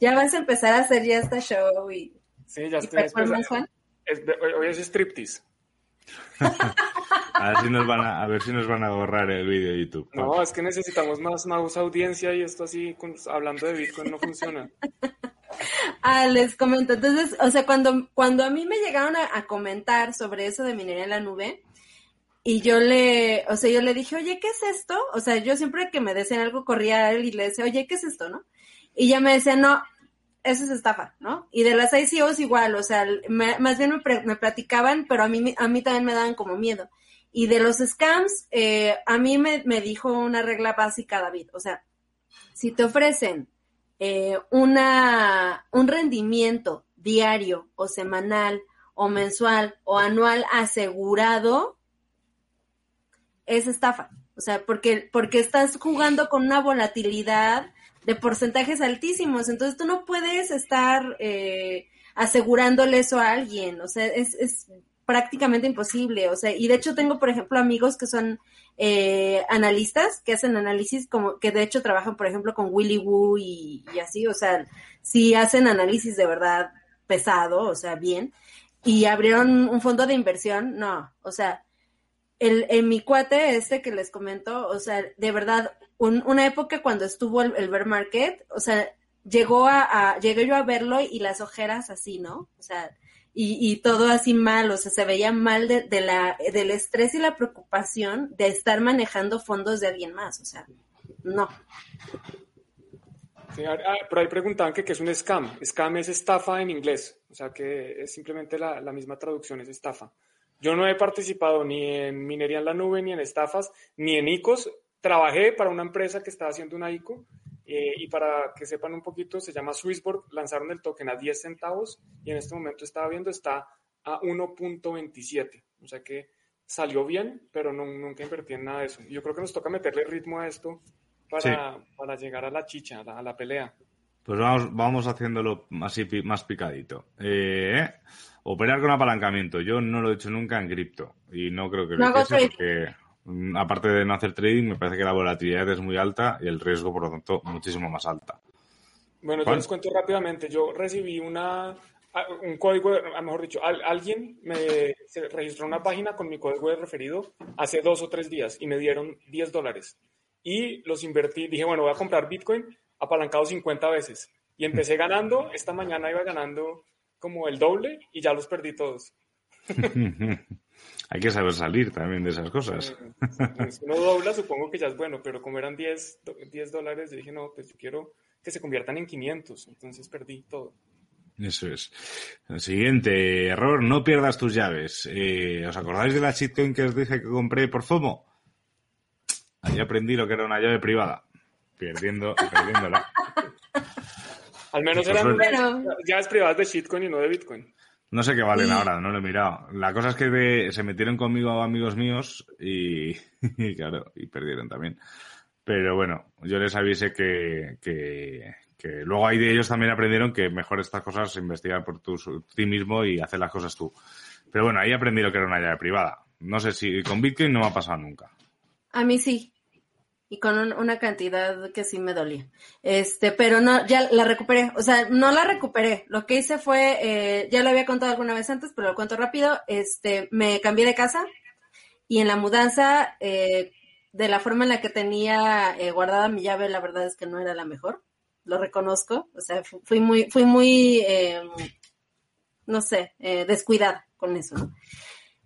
ya vas a empezar a hacer ya este show y, Sí, ya y estoy. Juan. es- hoy- hoy es striptease. A ver si nos van a, a ver si nos van a borrar el vídeo de YouTube. No, es que necesitamos más, más audiencia y esto así, con- hablando de Bitcoin, no funciona. Ah, les comento. Entonces, o sea, cuando, cuando a mí me llegaron a, a comentar sobre eso de minería en la nube, y yo le, o sea, yo le dije, oye, ¿qué es esto? O sea, yo siempre que me decían algo corría a él y le decía, oye, ¿qué es esto, no? Y ya me decía, no, eso es estafa, ¿no? Y de las ICOs igual, o sea, me- más bien me, pre- me platicaban, pero a mí, a mí también me daban como miedo. Y de los scams, eh, a mí me, me dijo una regla básica, David, o sea, si te ofrecen eh, una, un rendimiento diario o semanal o mensual o anual asegurado, es estafa. O sea, porque, porque estás jugando con una volatilidad de porcentajes altísimos. Entonces tú no puedes estar eh, asegurándole eso a alguien. O sea, es, es prácticamente imposible. O sea, y de hecho tengo, por ejemplo, amigos que son eh, analistas, que hacen análisis, como que de hecho trabajan, por ejemplo, con Willy Woo y, y así. O sea, sí hacen análisis de verdad pesado, o sea, bien. Y abrieron un fondo de inversión. No, o sea, el, en mi cuate este que les comento, o sea, de verdad, un- una época cuando estuvo el, el bear market, o sea, llegó a, llegué yo a verlo y las ojeras así, ¿no? O sea, y, y todo así mal, o sea, se veía mal de, de la, del estrés y la preocupación de estar manejando fondos de alguien más, o sea, no. Sí, ah, por ahí preguntaban que qué es un scam. Scam es estafa en inglés, o sea que es simplemente la, la misma traducción, es estafa. Yo no he participado ni en minería en la nube, ni en estafas, ni en ICOs. Trabajé para una empresa que estaba haciendo una ICO eh, y para que sepan un poquito, se llama Swissborg, lanzaron el token a 10 centavos y en este momento estaba viendo, está a 1.27. O sea que salió bien, pero no, nunca invertí en nada de eso. Yo creo que nos toca meterle ritmo a esto para, para llegar a la chicha, a la, pelea. Pues vamos, vamos haciéndolo así más picadito. Eh, operar con apalancamiento. Yo no lo he hecho nunca en cripto y no creo que lo no porque mm, aparte de no hacer trading, me parece que la volatilidad es muy alta y el riesgo, por lo tanto, muchísimo más alta. Bueno, yo les cuento rápidamente. Yo recibí una un código, mejor dicho, alguien me registró una página con mi código de referido hace dos o tres días y me dieron 10 dólares. Y los invertí, dije, bueno, voy a comprar Bitcoin apalancado 50 veces. Y empecé ganando, esta mañana iba ganando como el doble y ya los perdí todos. Hay que saber salir también de esas cosas. Si uno dobla, supongo que ya es bueno, pero como eran 10, 10 dólares, dije, no, pues yo quiero que se conviertan en 500, entonces perdí todo. Eso es. El siguiente error, no pierdas tus llaves. Eh, ¿Os acordáis de la shitcoin que os dije que compré por FOMO? Ahí aprendí lo que era una llave privada. Perdiendo, perdiéndola. Al menos eran llaves privadas de shitcoin y no de Bitcoin. No sé qué valen ahora, no lo he mirado. La cosa es que se metieron conmigo amigos míos y, claro, y perdieron también. Pero bueno, yo les avisé que, que luego hay de ellos también aprendieron que mejor estas cosas investigar por ti mismo y hacer las cosas tú. Pero bueno, ahí aprendí lo que era una llave privada. No sé si con Bitcoin no me ha pasado nunca. A mí sí. Y con una cantidad que sí me dolía. Este, pero no, ya la recuperé. O sea, no la recuperé. Lo que hice fue, eh, ya lo había contado alguna vez antes, pero lo cuento rápido. Este, me cambié de casa y en la mudanza, eh, de la forma en la que tenía eh, guardada mi llave, la verdad es que no era la mejor lo reconozco, o sea, fui muy, fui muy, eh, no sé, eh, descuidada con eso, ¿no?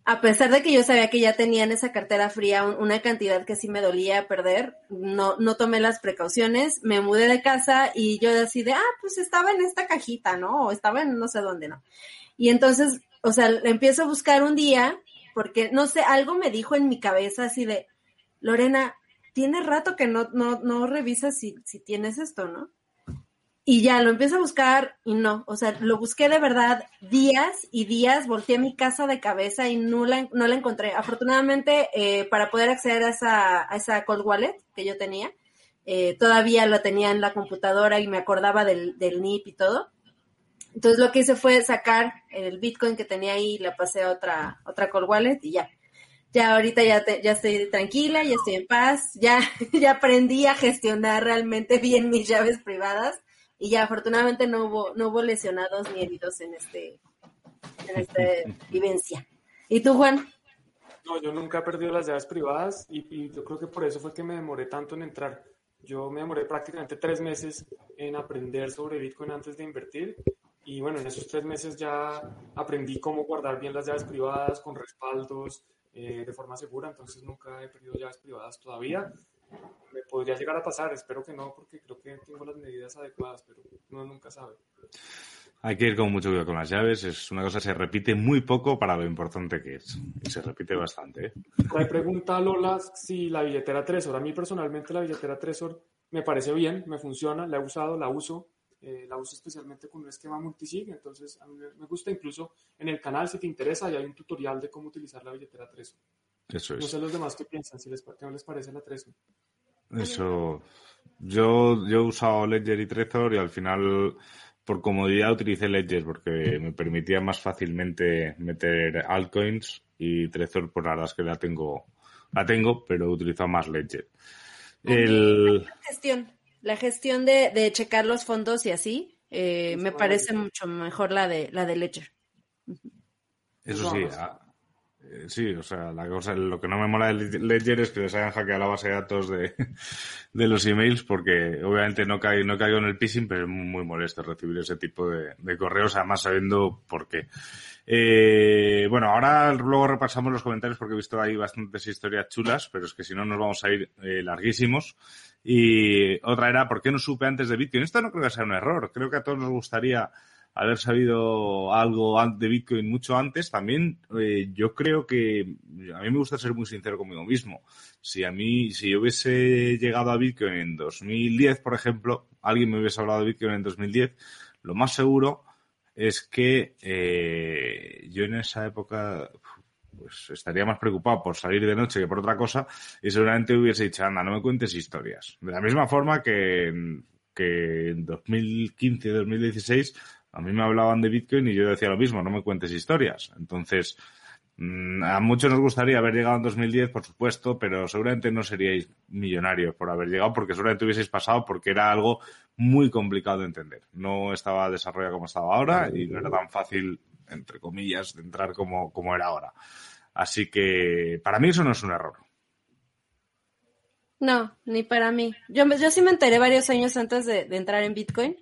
A pesar de que yo sabía que ya tenía en esa cartera fría una cantidad que sí me dolía perder, no, no tomé las precauciones, me mudé de casa y yo decidí, ah, pues estaba en esta cajita, ¿no? O estaba en no sé dónde, ¿no? Y entonces, o sea, empiezo a buscar un día, porque no sé, algo me dijo en mi cabeza así de, Lorena, tiene rato que no, no, no revisas si, si tienes esto, ¿no? Y ya lo empiezo a buscar y no, o sea, lo busqué de verdad días y días, volteé a mi casa de cabeza y no la, no la encontré. Afortunadamente, eh, para poder acceder a esa, a esa cold wallet que yo tenía, eh, todavía la tenía en la computadora y me acordaba del, del NIP y todo. Entonces lo que hice fue sacar el Bitcoin que tenía ahí y la pasé a otra, otra cold wallet y ya. Ya ahorita ya, ya estoy tranquila, ya estoy en paz, ya, ya aprendí a gestionar realmente bien mis llaves privadas y ya afortunadamente no hubo, no hubo lesionados ni heridos en este, en esta vivencia. ¿Y tú, Juan? No, yo nunca he perdido las llaves privadas y, yo creo que por eso fue que me demoré tanto en entrar. Yo me demoré prácticamente tres meses en aprender sobre Bitcoin antes de invertir y bueno, en esos tres meses ya aprendí cómo guardar bien las llaves privadas con respaldos eh, de forma segura, entonces nunca he perdido llaves privadas todavía me podría llegar a pasar, espero que no, porque creo que tengo las medidas adecuadas, pero uno nunca sabe. Hay que ir con mucho cuidado con las llaves, es una cosa que se repite muy poco para lo importante que es, y se repite bastante. ¿eh? Me pregunta Lola si la billetera Tresor, a mí personalmente la billetera Tresor me parece bien, me funciona, la he usado, la uso, eh, la uso especialmente con un esquema multisig, entonces a mí me gusta incluso en el canal, si te interesa, ya hay un tutorial de cómo utilizar la billetera Tresor. Eso es. No sé los demás qué piensan, si les, qué les parece la Tresor. Eso. Yo, yo he usado Ledger y Trezor y al final, por comodidad, utilicé Ledger porque me permitía más fácilmente meter altcoins y Trezor, pues la verdad es que la tengo, la tengo, pero he utilizado más Ledger. El... La gestión, la gestión de, de checar los fondos y así, eh, me parece mucho mejor la de, la de Ledger. Eso sí, sí, o sea, la cosa, lo que no me mola de Ledger es que les hayan hackeado la base de datos de, de los emails, porque obviamente no, caigo, no caigo en el phishing, pero es muy molesto recibir ese tipo de, de correos, además sabiendo por qué. Eh, bueno, ahora luego repasamos los comentarios porque he visto ahí bastantes historias chulas, pero es que si no nos vamos a ir eh, larguísimos. Y otra era, ¿por qué no supe antes de Bitcoin? Esto no creo que sea un error. Creo que a todos nos gustaría haber sabido algo de Bitcoin mucho antes, también eh, yo creo que a mí me gusta ser muy sincero conmigo mismo. Si a mí, si yo hubiese llegado a Bitcoin en 2010, por ejemplo, alguien me hubiese hablado de Bitcoin en 2010, lo más seguro es que eh, yo en esa época pues estaría más preocupado por salir de noche que por otra cosa y seguramente hubiese dicho, anda, no me cuentes historias. De la misma forma que que en 2015, 2016, a mí me hablaban de Bitcoin y yo decía lo mismo, no me cuentes historias. Entonces, mm, a muchos nos gustaría haber llegado en 2010, por supuesto, pero seguramente no seríais millonarios por haber llegado porque seguramente hubieseis pasado porque era algo muy complicado de entender. No estaba desarrollado como estaba ahora y no era tan fácil, entre comillas, de entrar como, como era ahora. Así que para mí eso no es un error. No, ni para mí. Yo, yo sí me enteré varios años antes de, entrar en Bitcoin,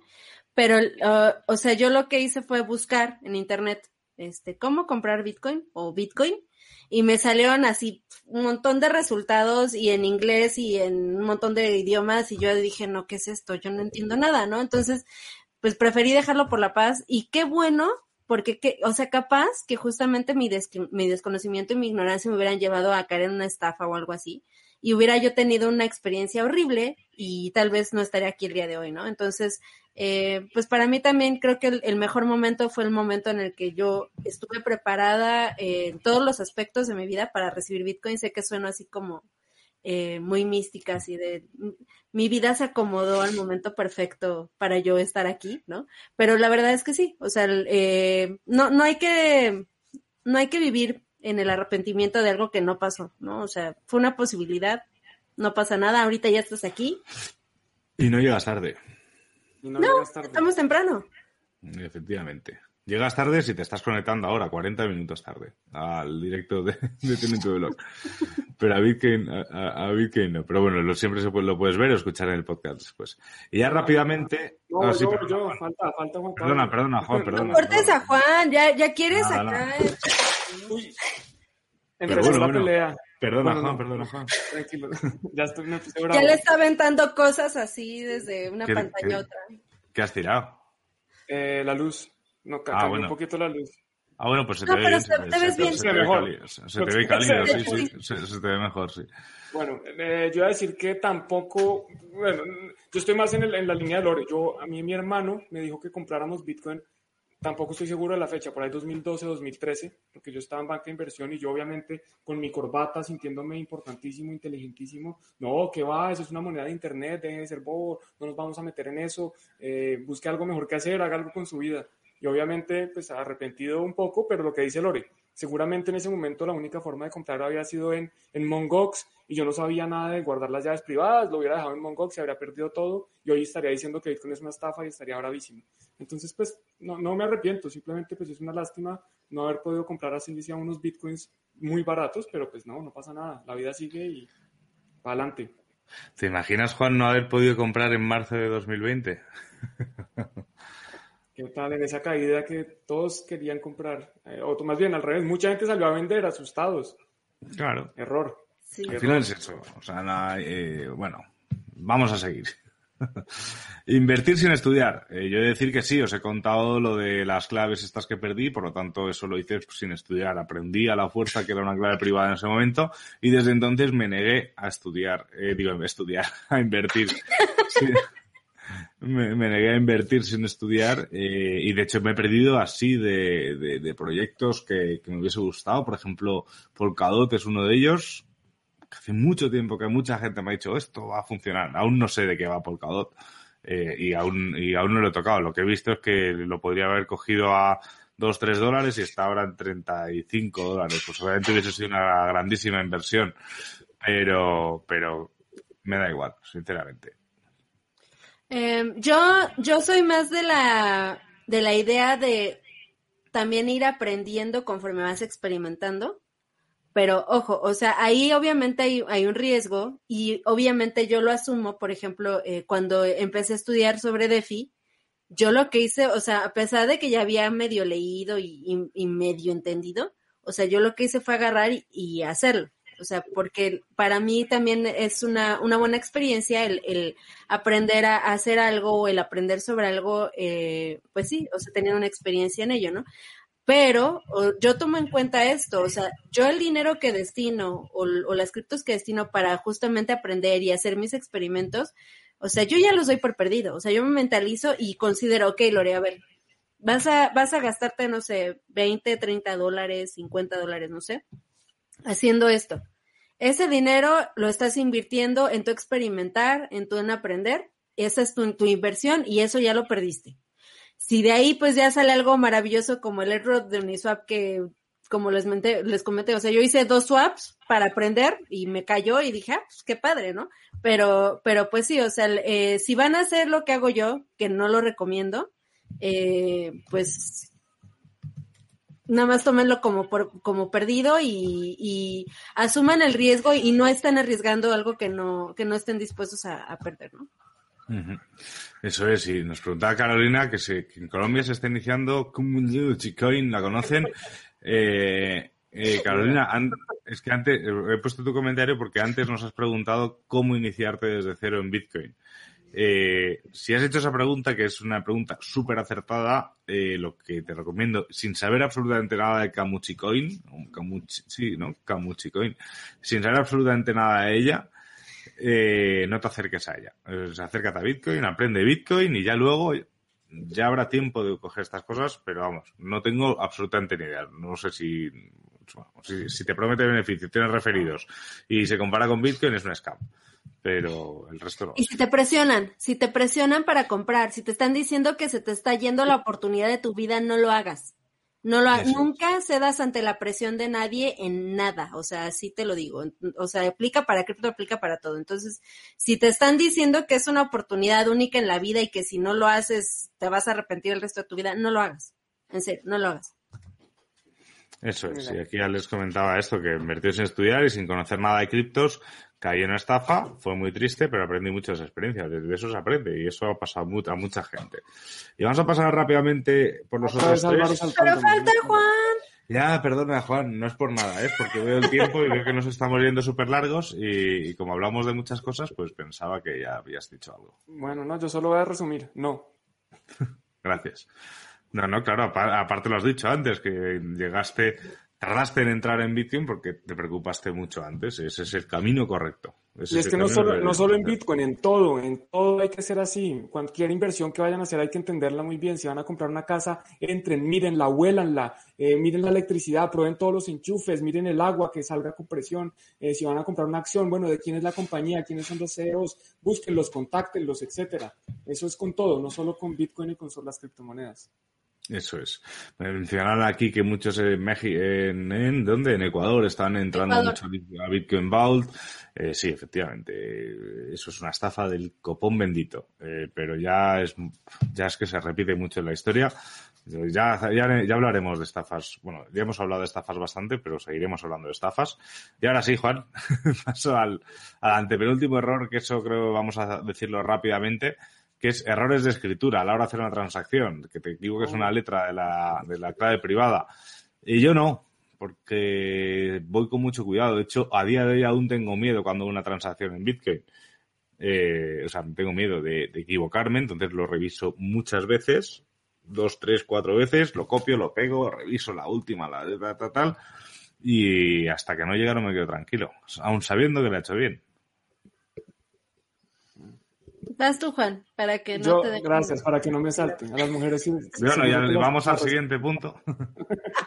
pero, uh, o sea, yo lo que hice fue buscar en internet, este, cómo comprar Bitcoin o Bitcoin, y me salieron así un montón de resultados y en inglés y en un montón de idiomas, y yo dije, no, ¿qué es esto? Yo no entiendo nada, ¿no? Entonces, pues preferí dejarlo por la paz, y qué bueno porque, que, o sea, capaz que justamente mi, mi desconocimiento y mi ignorancia me hubieran llevado a caer en una estafa o algo así, y hubiera yo tenido una experiencia horrible y tal vez no estaría aquí el día de hoy, ¿no? Entonces, eh, pues para mí también creo que el, mejor momento fue el momento en el que yo estuve preparada en todos los aspectos de mi vida para recibir Bitcoin. Sé que suena así como eh, muy mística, así de mi vida se acomodó al momento perfecto para yo estar aquí, ¿no? Pero la verdad es que sí, o sea, eh, no, no hay que, no hay que vivir en el arrepentimiento de algo que no pasó, ¿no? O sea, fue una posibilidad, no pasa nada, ahorita ya estás aquí. Y no llegas tarde. no, estamos temprano. Efectivamente. Llegas tarde si te estás conectando ahora, 40 minutos tarde, al directo de, de tu Blog. Pero a Bitcoin, a, Bitcoin no. Pero bueno, lo, siempre se puede, lo puedes ver o escuchar en el podcast después. Y ya rápidamente. No, ah, yo, yo, falta, falta Juan Perdona, perdona, Juan, perdona. No cortes a Juan, ya, ya quieres acá. Uy. Empezó la pelea. Perdona, Juan, perdona, Juan. Tranquilo. ya estoy, me Ya le está aventando cosas así desde una pantalla a otra. ¿Qué has tirado? Eh, la luz. No, ah, un poquito la luz. Ah, bueno, pues se te ve bien. Se, te ves bien. Se, te ve mejor. Se, te ve cálido, sí, sí. Se, te ve mejor, sí. Bueno, eh, yo iba a decir que tampoco, bueno, yo estoy más en, el, en la línea de Lore. Yo, a mí mi hermano me dijo que compráramos Bitcoin tampoco estoy seguro de la fecha, por ahí 2012, 2013, porque yo estaba en banca de inversión y yo obviamente con mi corbata sintiéndome importantísimo, inteligentísimo, no, que va, eso es una moneda de internet, deje de ser bobo, no nos vamos a meter en eso, eh, busque algo mejor que hacer, haga algo con su vida. Y obviamente, pues arrepentido un poco, pero lo que dice Lore, seguramente en ese momento la única forma de comprar había sido en, en Mongox y yo no sabía nada de guardar las llaves privadas, lo hubiera dejado en Mongox y habría perdido todo y hoy estaría diciendo que Bitcoin es una estafa y estaría bravísimo. Entonces, pues no, no me arrepiento, simplemente pues es una lástima no haber podido comprar así unos Bitcoins muy baratos, pero pues no, no pasa nada, la vida sigue y para adelante. ¿Te imaginas, Juan, no haber podido comprar en marzo de 2020? ¿Qué tal en esa caída que todos querían comprar? Eh, o más bien al revés, mucha gente salió a vender asustados. Claro. Error. Al final es eso. O sea, eh, bueno, vamos a seguir. Invertir sin estudiar. Eh, yo he de decir que sí, os he contado lo de las claves estas que perdí, por lo tanto eso lo hice sin estudiar. Aprendí a la fuerza que era una clave privada en ese momento y desde entonces me negué a estudiar, eh, digo, a estudiar, a invertir. Me, negué a invertir sin estudiar eh, y de hecho me he perdido así de, de, proyectos que, que, me hubiese gustado. Por ejemplo, Polkadot es uno de ellos. Hace mucho tiempo que mucha gente me ha dicho esto va a funcionar. Aún no sé de qué va Polkadot eh, y, aún, y aún no lo he tocado. Lo que he visto es que lo podría haber cogido a 2, 3 dólares y está ahora en 35 dólares. Pues obviamente hubiese sido una grandísima inversión. Pero, pero me da igual, sinceramente. Em, yo, yo soy más de la, de la idea de también ir aprendiendo conforme vas experimentando. Pero ojo, o sea, ahí obviamente hay, hay un riesgo y obviamente yo lo asumo, por ejemplo, eh, cuando empecé a estudiar sobre DeFi, yo lo que hice, o sea, a pesar de que ya había medio leído y, y, medio entendido, o sea, yo lo que hice fue agarrar y hacerlo o sea, porque para mí también es una, una buena experiencia el, aprender a, hacer algo o el aprender sobre algo, eh, pues sí, o sea, tener una experiencia en ello, ¿no? Pero yo tomo en cuenta esto, o sea, yo el dinero que destino o, o las criptos que destino para justamente aprender y hacer mis experimentos, o sea, yo ya los doy por perdido, o sea, yo me mentalizo y considero, ok, Lore, a ver, vas a, vas a gastarte, no sé, 20, 30 dólares, 50 dólares, no sé, haciendo esto. Ese dinero lo estás invirtiendo en tu experimentar, en tu en aprender. Esa es tu, inversión y eso ya lo perdiste. Si de ahí pues ya sale algo maravilloso como el error de Uniswap que como les, menté, les comenté, o sea, yo hice dos swaps para aprender y me cayó y dije, ah, pues qué padre, ¿no? Pero, pero pues sí, o sea, eh, si van a hacer lo que hago yo, que no lo recomiendo, eh, pues nada más tómenlo como, por, como perdido y, y, asuman el riesgo y no estén arriesgando algo que no, que no estén dispuestos a, a perder, ¿no? Eso es, y nos preguntaba Carolina que, se, que en Colombia se está iniciando Coin, ¿la conocen? Eh, eh, Carolina, es que antes he puesto tu comentario porque antes nos has preguntado cómo iniciarte desde cero en Bitcoin. Eh, si has hecho esa pregunta, que es una pregunta súper acertada, eh, lo que te recomiendo, sin saber absolutamente nada de Camuchi Coin, sí, ¿no? Camuchi Coin, sin saber absolutamente nada de ella, eh, no te acerques a ella. acércate a Bitcoin, aprende Bitcoin y ya luego ya habrá tiempo de coger estas cosas, pero vamos, no tengo absolutamente ni idea. No sé si, si, te promete beneficios, tienes referidos y se compara con Bitcoin, es un scam pero el resto no. Y si te presionan, si te presionan para comprar, si te están diciendo que se te está yendo la oportunidad de tu vida, no lo hagas. No lo nunca cedas ante la presión de nadie en nada, o sea, así te lo digo. O sea, aplica para cripto, aplica para todo. Entonces, si te están diciendo que es una oportunidad única en la vida y que si no lo haces te vas a arrepentir el resto de tu vida, no lo hagas. En serio, no lo hagas. Eso es, y aquí ya les comentaba esto, que invertió sin estudiar y sin conocer nada de criptos, caí en una estafa, fue muy triste, pero aprendí muchas experiencias. Desde eso se aprende y eso ha pasado a mucha gente. Y vamos a pasar rápidamente por los otros tres. Pero falta Juan. Ya, perdona Juan, no es por nada, es porque veo el tiempo y veo que nos estamos yendo súper largos y, como hablamos de muchas cosas, pues pensaba que ya habías dicho algo. Bueno, no, yo solo voy a resumir, no. Gracias. No, no, claro, aparte lo has dicho antes, que llegaste tardaste en entrar en Bitcoin porque te preocupaste mucho antes. Ese es el camino correcto. y es que no solo, no solo en Bitcoin, en todo, en todo hay que ser así. Cualquier inversión que vayan a hacer hay que entenderla muy bien. Si van a comprar una casa, entren, mírenla, huélanla, eh, miren la electricidad, prueben todos los enchufes, miren el agua que salga con presión. Eh, si van a comprar una acción, bueno, de quién es la compañía, quiénes son los CEOs, búsquenlos, contáctenlos, etcétera. Eso es con todo, no solo con Bitcoin y con las criptomonedas. Eso es. Me mencionaron aquí que muchos en México, en, ¿dónde? En Ecuador están entrando mucho a Bitcoin Vault. Eh, sí, efectivamente. Eso es una estafa del copón bendito. Eh, pero ya es, ya es que se repite mucho en la historia. Ya, ya, ya, hablaremos de estafas. Bueno, ya hemos hablado de estafas bastante, pero seguiremos hablando de estafas. Y ahora sí, Juan, paso al, al antepenúltimo error, que eso creo vamos a decirlo rápidamente que es errores de escritura a la hora de hacer una transacción, que te digo que es una oh. letra de la, de la clave privada. Y yo no, porque voy con mucho cuidado. De hecho, a día de hoy aún tengo miedo cuando hago una transacción en Bitcoin. Eh, o sea, tengo miedo de, equivocarme, entonces lo reviso muchas veces, dos, tres, cuatro veces, lo copio, lo pego, reviso la última, la de tal, tal, y hasta que no llega no me quedo tranquilo, aún sabiendo que lo he hecho bien. Vas tú, Juan, para que no te Gracias, para que no me salten. A las mujeres Bueno, ya vamos al siguiente punto.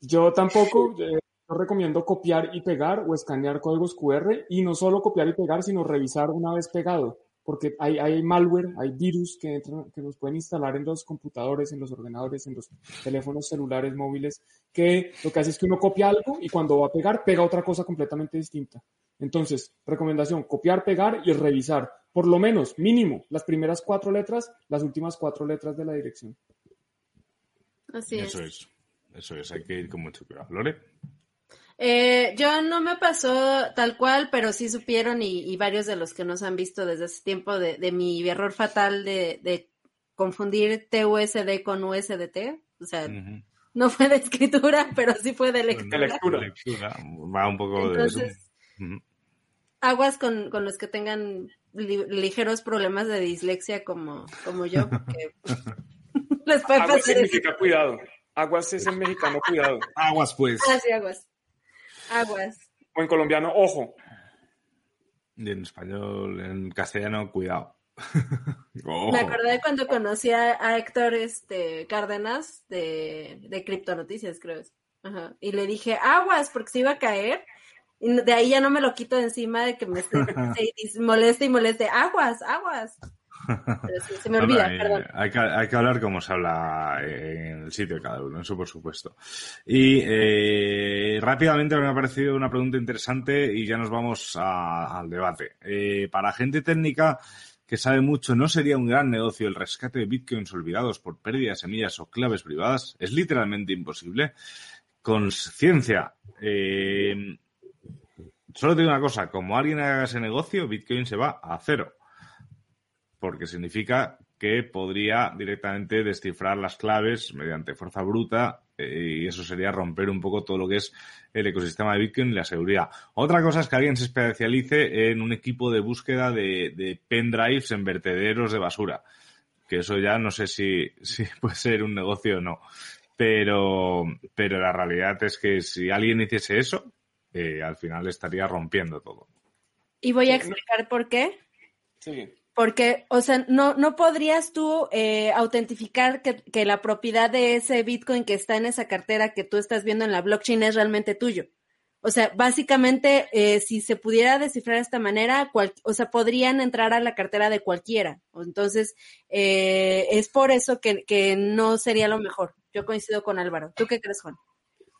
Yo tampoco eh, recomiendo copiar y pegar o escanear códigos QR y no solo copiar y pegar, sino revisar una vez pegado, porque hay, hay malware, hay virus que, entran, que nos pueden instalar en los computadores, en los ordenadores, en los teléfonos celulares móviles, que lo que hace es que uno copia algo y cuando va a pegar, pega otra cosa completamente distinta. Entonces, recomendación, copiar, pegar y revisar. Por lo menos, mínimo, las primeras cuatro letras, las últimas cuatro letras de la dirección. Así Eso es. Eso es, hay que ir con mucho cuidado. ¿Lore? Eh, yo no me pasó tal cual, pero sí supieron y, varios de los que nos han visto desde hace tiempo de, mi error fatal de, confundir TUSD con USDT. O sea, no fue de escritura, pero sí fue de lectura. De lectura. Va un poco de aguas con, con, los que tengan ligeros problemas de dislexia como, como yo, porque les puede aguas significa cuidado. Aguas es en mexicano cuidado. Aguas, pues. Ah, sí, aguas. Aguas. O en colombiano, ojo. Y en español, en castellano, cuidado. Oh. Me acordé cuando conocí a, a Héctor este, Cárdenas de, de Criptonoticias, creo. Ajá. Y le dije, aguas, porque se iba a caer. Y de ahí ya no me lo quito de encima de que me esté, se- moleste y moleste. Aguas, aguas. Pero sí, se me olvida, hay, perdón. hay que, hay que hablar como se habla en el sitio de cada uno, eso por supuesto. Y eh, rápidamente me ha parecido una pregunta interesante y ya nos vamos a- al debate. Eh, para gente técnica que sabe mucho, ¿no sería un gran negocio el rescate de bitcoins olvidados por pérdida de semillas o claves privadas? Es literalmente imposible. Con ciencia, eh, solo te digo una cosa, como alguien haga ese negocio, bitcoin se va a cero porque significa que podría directamente descifrar las claves mediante fuerza bruta eh, y eso sería romper un poco todo lo que es el ecosistema de Bitcoin y la seguridad. Otra cosa es que alguien se especialice en un equipo de búsqueda de, pendrives en vertederos de basura, que eso ya no sé si, si puede ser un negocio o no. Pero, pero la realidad es que si alguien hiciese eso, eh, al final estaría rompiendo todo. Y voy a explicar por qué. Sí. Porque, o sea, no, no podrías tú eh, autentificar que, que la propiedad de ese Bitcoin que está en esa cartera que tú estás viendo en la blockchain es realmente tuyo. O sea, básicamente, eh, si se pudiera descifrar de esta manera, cual- o sea, podrían entrar a la cartera de cualquiera. Entonces, eh, es por eso que, que no sería lo mejor. Yo coincido con Álvaro. ¿Tú qué crees, Juan?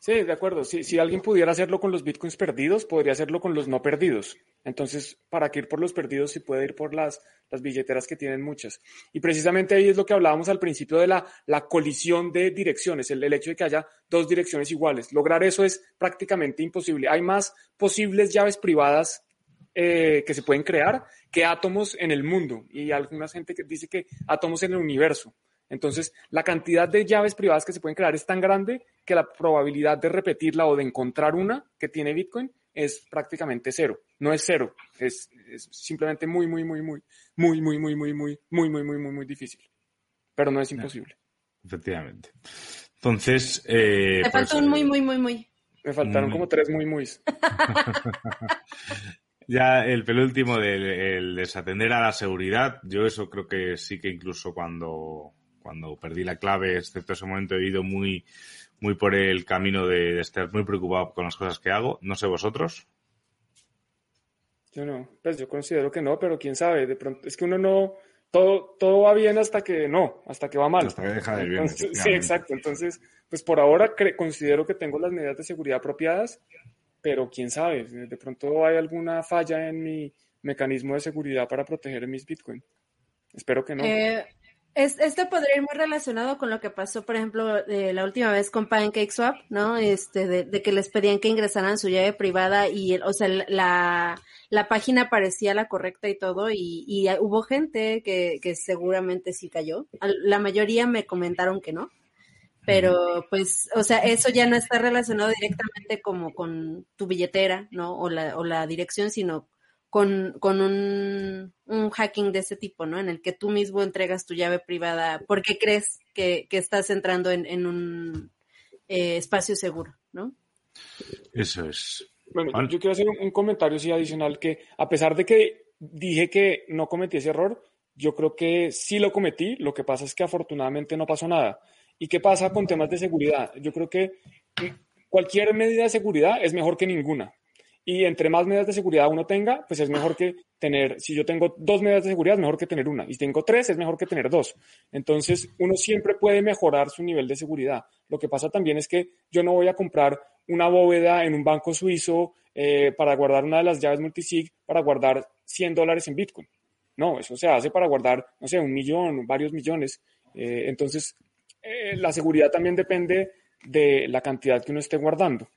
Sí, de acuerdo. Si, si alguien pudiera hacerlo con los bitcoins perdidos, podría hacerlo con los no perdidos. Entonces, ¿para qué ir por los perdidos si puede ir por las, las billeteras que tienen muchas? Y precisamente ahí es lo que hablábamos al principio de la, la colisión de direcciones, el, hecho de que haya dos direcciones iguales. Lograr eso es prácticamente imposible. Hay más posibles llaves privadas eh, que se pueden crear que átomos en el mundo. Y alguna gente que dice que átomos en el universo. Entonces, la cantidad de llaves privadas que se pueden crear es tan grande que la probabilidad de repetirla o de encontrar una que tiene Bitcoin es prácticamente cero. No es cero, es, es simplemente muy, muy, muy, muy, muy, muy, muy, muy, muy, muy, muy, muy, muy, muy difícil. Pero no es imposible. Efectivamente. Entonces, eh, Te pues, faltó un eh, muy, muy, muy, muy. Me faltaron Muy. como tres muy, muy. Ya el penúltimo del el desatender a la seguridad, yo eso creo que sí que incluso cuando, cuando perdí la clave, excepto ese momento, he ido muy, muy por el camino de, de estar muy preocupado con las cosas que hago. No sé vosotros. Yo no, pues yo considero que no, pero quién sabe, de pronto, es que uno no, todo, todo va bien hasta que no, hasta que va mal. Hasta que deja de ir bien, Entonces, sí, exacto. Entonces, pues por ahora considero que tengo las medidas de seguridad apropiadas, pero quién sabe, de pronto hay alguna falla en mi mecanismo de seguridad para proteger mis Bitcoin. Espero que no. Eh, es, esto podría ir muy relacionado con lo que pasó, por ejemplo, eh, la última vez con PancakeSwap, ¿no? Este, de, de que les pedían que ingresaran su llave privada y, o sea, la, la página parecía la correcta y todo, y, y hubo gente que, que seguramente sí cayó. La mayoría me comentaron que no. Pero, pues, o sea, eso ya no está relacionado directamente como con tu billetera, ¿no? O la, o la dirección, sino con, con un, un hacking de ese tipo, ¿no? En el que tú mismo entregas tu llave privada porque crees que, que estás entrando en, en un eh, espacio seguro, ¿no? Eso es. Bueno, yo quiero hacer un, un comentario sí adicional que a pesar de que dije que no cometí ese error, yo creo que sí lo cometí. Lo que pasa es que afortunadamente no pasó nada. ¿Y qué pasa con temas de seguridad? Yo creo que cualquier medida de seguridad es mejor que ninguna. Y entre más medidas de seguridad uno tenga, pues es mejor que tener, si yo tengo dos medidas de seguridad, es mejor que tener una. Y si tengo tres, es mejor que tener dos. Entonces, uno siempre puede mejorar su nivel de seguridad. Lo que pasa también es que yo no voy a comprar una bóveda en un banco suizo eh, para guardar una de las llaves multisig para guardar 100 dólares en Bitcoin. No, eso se hace para guardar, no sé, un millón, varios millones. Eh, entonces, eh, la seguridad también depende de la cantidad que uno esté guardando.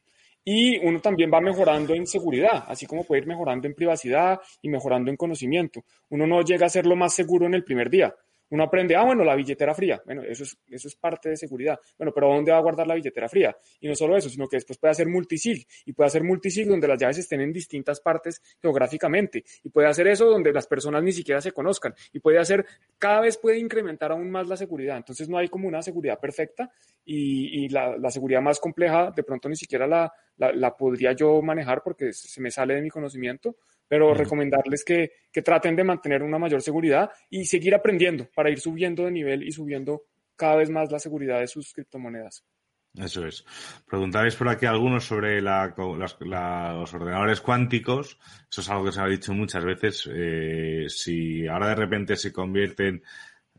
Y uno también va mejorando en seguridad, así como puede ir mejorando en privacidad y mejorando en conocimiento. Uno no llega a ser lo más seguro en el primer día. Uno aprende, ah, bueno, la billetera fría. Bueno, eso es, eso es parte de seguridad. Bueno, pero ¿dónde va a guardar la billetera fría? Y no solo eso, sino que después puede hacer multisig. Y puede hacer multisig donde las llaves estén en distintas partes geográficamente. Y puede hacer eso donde las personas ni siquiera se conozcan. Y puede hacer, cada vez puede incrementar aún más la seguridad. Entonces no hay como una seguridad perfecta y, y la, la, seguridad más compleja de pronto ni siquiera la, la, la podría yo manejar porque se me sale de mi conocimiento, pero recomendarles que, que traten de mantener una mayor seguridad y seguir aprendiendo para ir subiendo de nivel y subiendo cada vez más la seguridad de sus criptomonedas. Eso es. Preguntáis por aquí algunos sobre la, los ordenadores cuánticos. Eso es algo que se ha dicho muchas veces. Eh, si ahora de repente se convierten,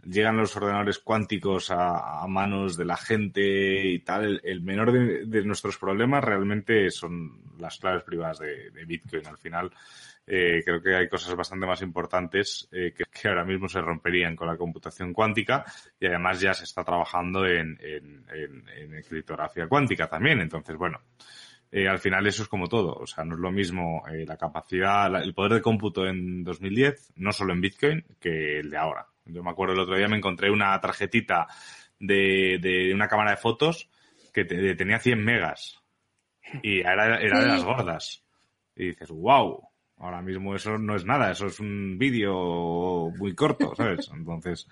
llegan los ordenadores cuánticos a, manos de la gente y tal, el, menor de, nuestros problemas realmente son las claves privadas de, de Bitcoin. Al final, eh, creo que hay cosas bastante más importantes eh, que, que, ahora mismo se romperían con la computación cuántica y además ya se está trabajando en, en, en, en criptografía cuántica también. Entonces, bueno, eh, al final eso es como todo. O sea, no es lo mismo eh, la capacidad, la, el poder de cómputo en 2010, no solo en Bitcoin, que el de ahora. Yo me acuerdo el otro día me encontré una tarjetita de, de una cámara de fotos que te, tenía 100 megas y era, era de las gordas. Y dices, wow, Ahora mismo eso no es nada, eso es un vídeo muy corto, ¿sabes? Entonces,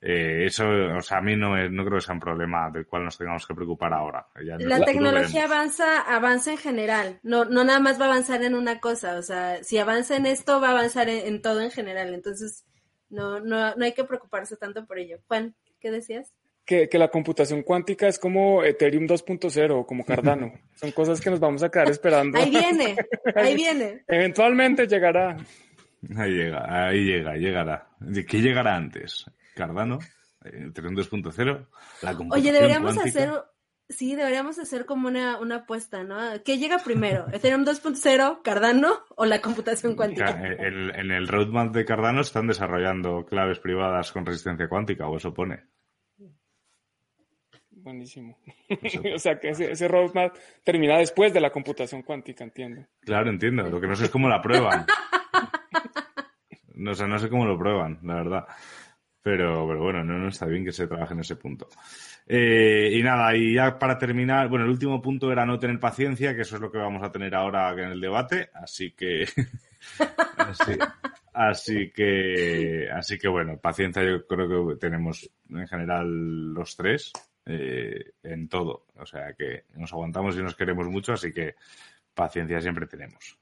eh, eso, o sea, a mí no, no creo que sea un problema del cual nos tengamos que preocupar ahora. Ya la tecnología avanza, avanza en general, no, no nada más va a avanzar en una cosa, o sea, si avanza en esto, va a avanzar en, en todo en general, entonces no, no, no hay que preocuparse tanto por ello. Juan, ¿qué decías? Que, que, la computación cuántica es como Ethereum 2.0 o como Cardano. Son cosas que nos vamos a quedar esperando. Ahí viene, ahí viene. Eventualmente llegará. Ahí llega, ahí llega, llegará. ¿Qué llegará antes? ¿Cardano? ¿Ethereum 2.0? La Oye, deberíamos hacer, sí, deberíamos hacer como una, una apuesta, ¿no? ¿Qué llega primero? ¿Ethereum 2.0, Cardano o la computación cuántica? En el roadmap de Cardano están desarrollando claves privadas con resistencia cuántica, o eso pone. Buenísimo. o sea que ese, roadmap termina después de la computación cuántica, entiendo. Claro, entiendo. Lo que no sé es cómo la prueban. No sé, no sé cómo lo prueban, la verdad. Pero, pero bueno, no, no está bien que se trabaje en ese punto. Eh, y nada, y ya para terminar, bueno, el último punto era no tener paciencia, que eso es lo que vamos a tener ahora en el debate, así que así, así, que así que bueno, paciencia yo creo que tenemos en general los tres, eh, en todo. O sea que nos aguantamos y nos queremos mucho, así que paciencia siempre tenemos.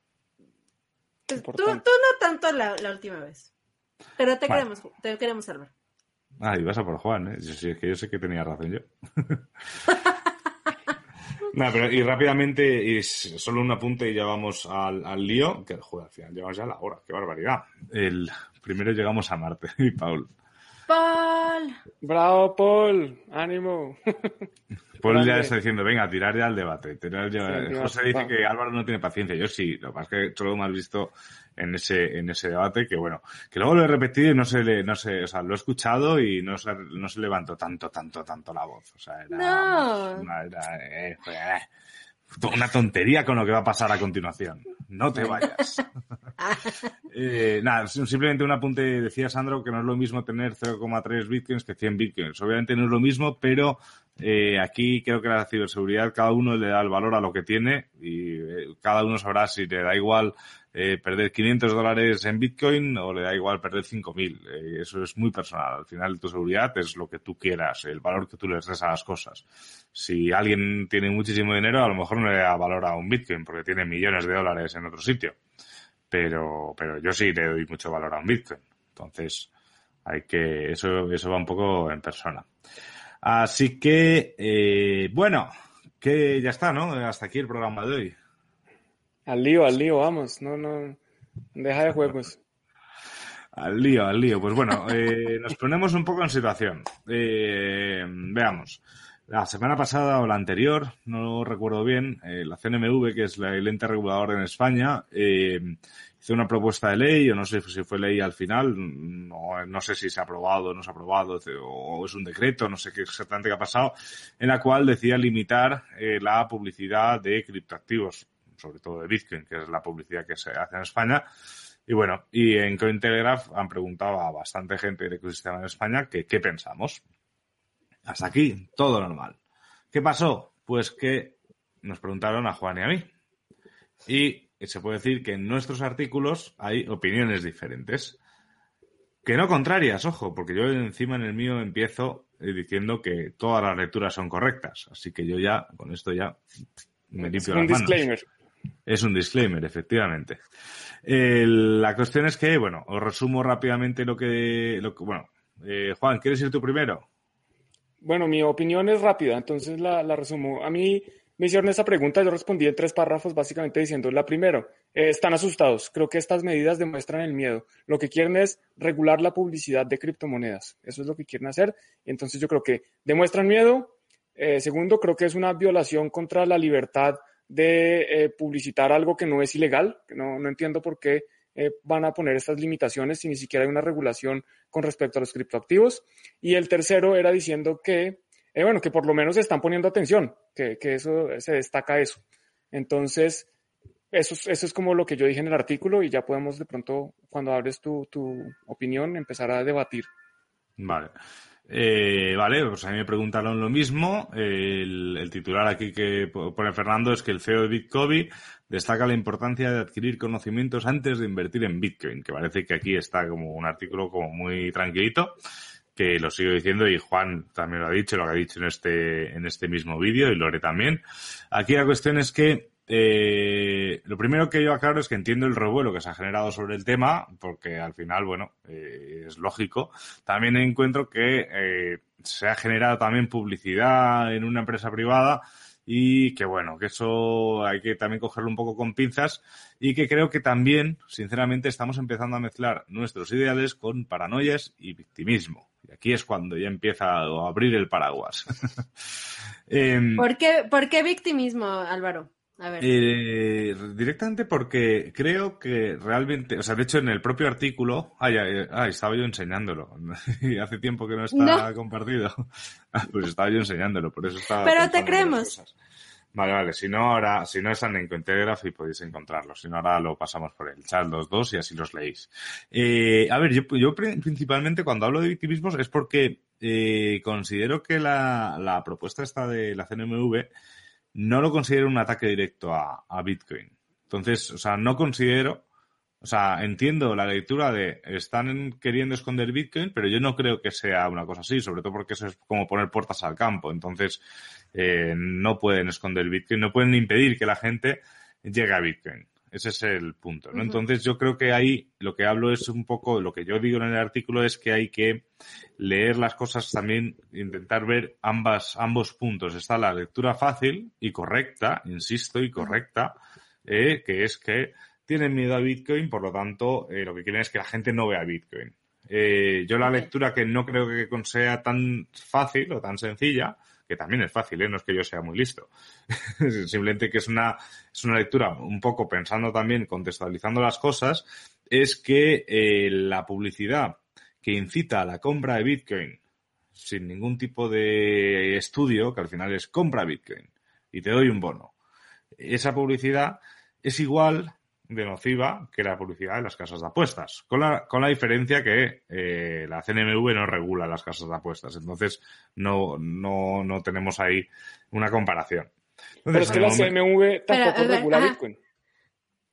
Tú, tú no tanto la, la, última vez, pero te, queremos, te queremos salvar. Ah, y vas a por Juan, ¿eh? Sí, es que yo sé que tenía razón yo. no, pero y rápidamente, y solo un apunte y ya vamos al, al lío, que joder, al final llevamos ya la hora, qué barbaridad. El primero llegamos a Marte, y Paul. Paul. Bravo, Paul. Ánimo. Paul ya está diciendo, venga, tirar ya al debate. Tirar ya... Sí, José dice va. que Álvaro no tiene paciencia. Yo sí, lo que pasa es que solo me has visto en ese, en ese debate que bueno, que luego lo he repetido y no se le, no sé, o sea, lo he escuchado y no se, no se levantó tanto, tanto, tanto la voz. O sea, era, no. una, era, eh, eh, una tontería con lo que va a pasar a continuación. No te vayas. eh, nada, simplemente un apunte. Decía Sandro que no es lo mismo tener 0,3 bitcoins que 100 bitcoins. Obviamente no es lo mismo, pero eh, aquí creo que la ciberseguridad, cada uno le da el valor a lo que tiene y eh, cada uno sabrá si le da igual eh, perder 500 dólares en Bitcoin o le da igual perder 5.000. Eh, eso es muy personal. Al final tu seguridad es lo que tú quieras, el valor que tú le des a las cosas. Si alguien tiene muchísimo dinero, a lo mejor no le da valor a un Bitcoin porque tiene millones de dólares en otro sitio. Pero, pero yo sí le doy mucho valor a un Bitcoin. Entonces, hay que, eso, eso va un poco en persona. Así que, eh, bueno, que ya está, ¿no? Hasta aquí el programa de hoy. Al lío, al lío, vamos. No, no. Deja de juegos. Al lío, al lío. Pues bueno, eh, nos ponemos un poco en situación. Eh, veamos. La semana pasada o la anterior, no recuerdo bien, eh, la CNMV, que es la, el ente regulador en España, eh, hizo una propuesta de ley, o no sé si fue ley al final, no, sé si se ha aprobado o no se ha aprobado, o es un decreto, no sé qué exactamente qué ha pasado, en la cual decía limitar la publicidad de criptoactivos sobre todo de Bitcoin, que es la publicidad que se hace en España. Y bueno, y en Cointelegraph han preguntado a bastante gente del ecosistema en España que qué pensamos. Hasta aquí, todo normal. ¿Qué pasó? Pues que nos preguntaron a Juan y a mí. Y se puede decir que en nuestros artículos hay opiniones diferentes. Que no contrarias, ojo, porque yo encima en el mío empiezo diciendo que todas las lecturas son correctas. Así que yo ya, con esto ya me limpio un las disclaimer. Es un disclaimer, efectivamente. la cuestión es que, bueno, os resumo rápidamente lo que, lo bueno, eh, Juan, ¿quieres ir tú primero? Bueno, mi opinión es rápida, entonces la, la resumo. A mí me hicieron esta pregunta, yo respondí en tres párrafos básicamente diciendo, la primero, eh, están asustados, creo que estas medidas demuestran el miedo, lo que quieren es regular la publicidad de criptomonedas, eso es lo que quieren hacer, entonces yo creo que demuestran miedo, eh, segundo, creo que es una violación contra la libertad de eh, publicitar algo que no es ilegal, no, no entiendo por qué van a poner estas limitaciones si ni siquiera hay una regulación con respecto a los criptoactivos, y el tercero era diciendo que eh, bueno, que por lo menos están poniendo atención, que, que, eso se destaca eso. Entonces, eso, eso es como lo que yo dije en el artículo y ya podemos de pronto, cuando hables tu, tu opinión, empezar a debatir. Vale. Eh, vale, pues a mí me preguntaron lo mismo. El, titular aquí que pone Fernando es que el CEO de Bitcoin destaca la importancia de adquirir conocimientos antes de invertir en Bitcoin, que parece que aquí está como un artículo como muy tranquilito que lo sigo diciendo y Juan también lo ha dicho, lo que ha dicho en este, en este mismo vídeo y Lore también. Aquí la cuestión es que eh, lo primero que yo aclaro es que entiendo el revuelo que se ha generado sobre el tema, porque al final, bueno, eh, es lógico. También encuentro que eh, se ha generado también publicidad en una empresa privada y que bueno, que eso hay que también cogerlo un poco con pinzas y que creo que también, sinceramente, estamos empezando a mezclar nuestros ideales con paranoias y victimismo. Y aquí es cuando ya empieza a abrir el paraguas. Em, ¿Por, qué, ¿Por qué victimismo, Álvaro? A ver. Eh, directamente porque creo que realmente, o sea, de hecho en el propio artículo, ay, ay, estaba yo enseñándolo, y hace tiempo que no está compartido, ah, pues estaba yo enseñándolo, por eso estaba. Pero te creemos. Vale, vale. Si no, ahora, si no están en Cointelegraph y podéis encontrarlos. Si no, ahora lo pasamos por el chat los dos y así los leéis. Eh, a ver, yo, yo principalmente cuando hablo de victimismos es porque eh, considero que la, la propuesta esta de la CNMV no lo considero un ataque directo a, a Bitcoin. Entonces, o sea, no considero, o sea, entiendo la lectura de están queriendo esconder Bitcoin, pero yo no creo que sea una cosa así, sobre todo porque eso es como poner puertas al campo. Entonces, eh, no pueden esconder Bitcoin, no pueden impedir que la gente llegue a Bitcoin. Ese es el punto, ¿no? Entonces yo creo que ahí lo que hablo es un poco, lo que yo digo en el artículo es que hay que leer las cosas también, intentar ver ambas, ambos puntos. Está la lectura fácil y correcta, insisto, y correcta, eh, que es que tienen miedo a Bitcoin, por lo tanto, eh, lo que quieren es que la gente no vea Bitcoin. Eh, yo la lectura que no creo que sea tan fácil o tan sencilla, que también es fácil, ¿eh? no es que yo sea muy listo. Simplemente que es una, es una lectura un poco pensando también, contextualizando las cosas, es que eh, la publicidad que incita a la compra de Bitcoin sin ningún tipo de estudio, que al final es compra Bitcoin y te doy un bono. Esa publicidad es igual de nociva que la publicidad de las casas de apuestas, con la, con la diferencia que eh, la CNMV no regula las casas de apuestas, entonces no, no, no tenemos ahí una comparación. pero es que la CNMV tampoco regula Bitcoin.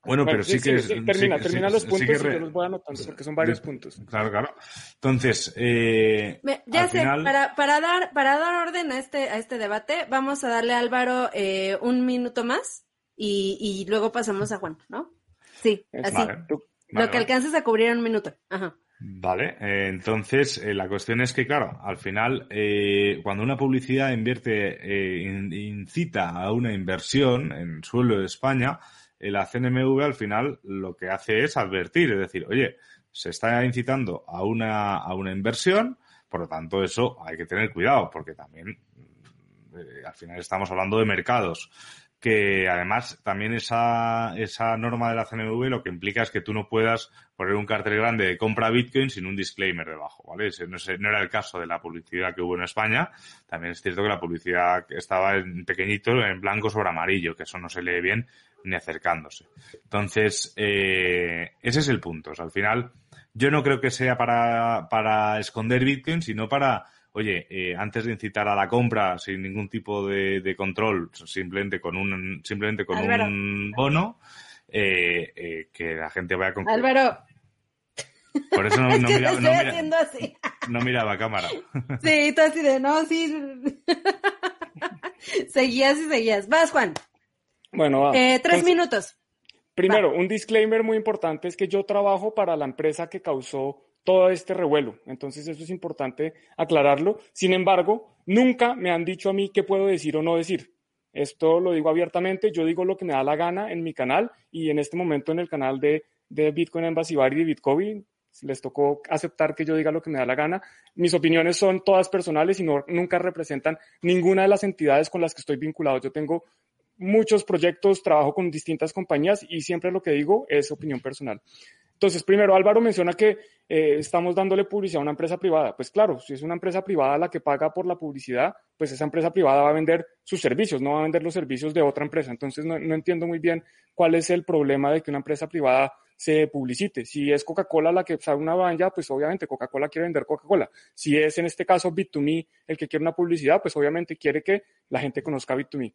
Bueno, pero sí, que... termina, termina los puntos y yo los voy anotando porque son varios puntos. Claro, claro. Entonces, eh, ya sé, para, para, dar, para dar orden a este, a este debate, vamos a darle a Álvaro eh, un minuto más y, y luego pasamos a Juan, ¿no? Sí, así. Lo que alcances a cubrir en un minuto. Ajá. Vale, eh, entonces eh, la cuestión es que, claro, al final, eh, cuando una publicidad invierte, incita a una inversión en suelo de España, la CNMV al final lo que hace es advertir, es decir, oye, se está incitando a una, a una inversión, por lo tanto eso hay que tener cuidado, porque también al final estamos hablando de mercados que además también esa, esa norma de la CNV lo que implica es que tú no puedas poner un cartel grande de compra Bitcoin sin un disclaimer debajo, ¿vale? Ese no, no, era el caso de la publicidad que hubo en España. También es cierto que la publicidad estaba en pequeñito, en blanco sobre amarillo, que eso no se lee bien ni acercándose. Entonces, eh, ese es el punto. O sea, al final, yo no creo que sea para, para esconder Bitcoin, sino para oye, eh, antes de incitar a la compra sin ningún tipo de, control, simplemente con un, simplemente con un bono, eh, eh, que la gente vaya con... Álvaro. Por eso no, no, miraba, no, miraba, cámara. Sí, tú así de, no, sí. seguías y seguías. Vas, Juan. Bueno, eh, tres minutos. Primero, un disclaimer muy importante es que yo trabajo para la empresa que causó todo este revuelo. Entonces eso es importante aclararlo. Sin embargo, nunca me han dicho a mí qué puedo decir o no decir. Esto lo digo abiertamente, yo digo lo que me da la gana en mi canal y en este momento en el canal de, Bitcoin Embassy y de Bitcoin les tocó aceptar que yo diga lo que me da la gana. Mis opiniones son todas personales y no, nunca representan ninguna de las entidades con las que estoy vinculado. Yo tengo muchos proyectos, trabajo con distintas compañías y siempre lo que digo es opinión personal. Entonces, primero, Álvaro menciona que eh, estamos dándole publicidad a una empresa privada. Pues claro, si es una empresa privada la que paga por la publicidad, pues esa empresa privada va a vender sus servicios, no va a vender los servicios de otra empresa. Entonces, no, entiendo muy bien cuál es el problema de que una empresa privada se publicite. Si es Coca-Cola la que sabe una valla, pues obviamente Coca-Cola quiere vender Coca-Cola. Si es en este caso Bit2Me el que quiere una publicidad, pues obviamente quiere que la gente conozca Bit2Me.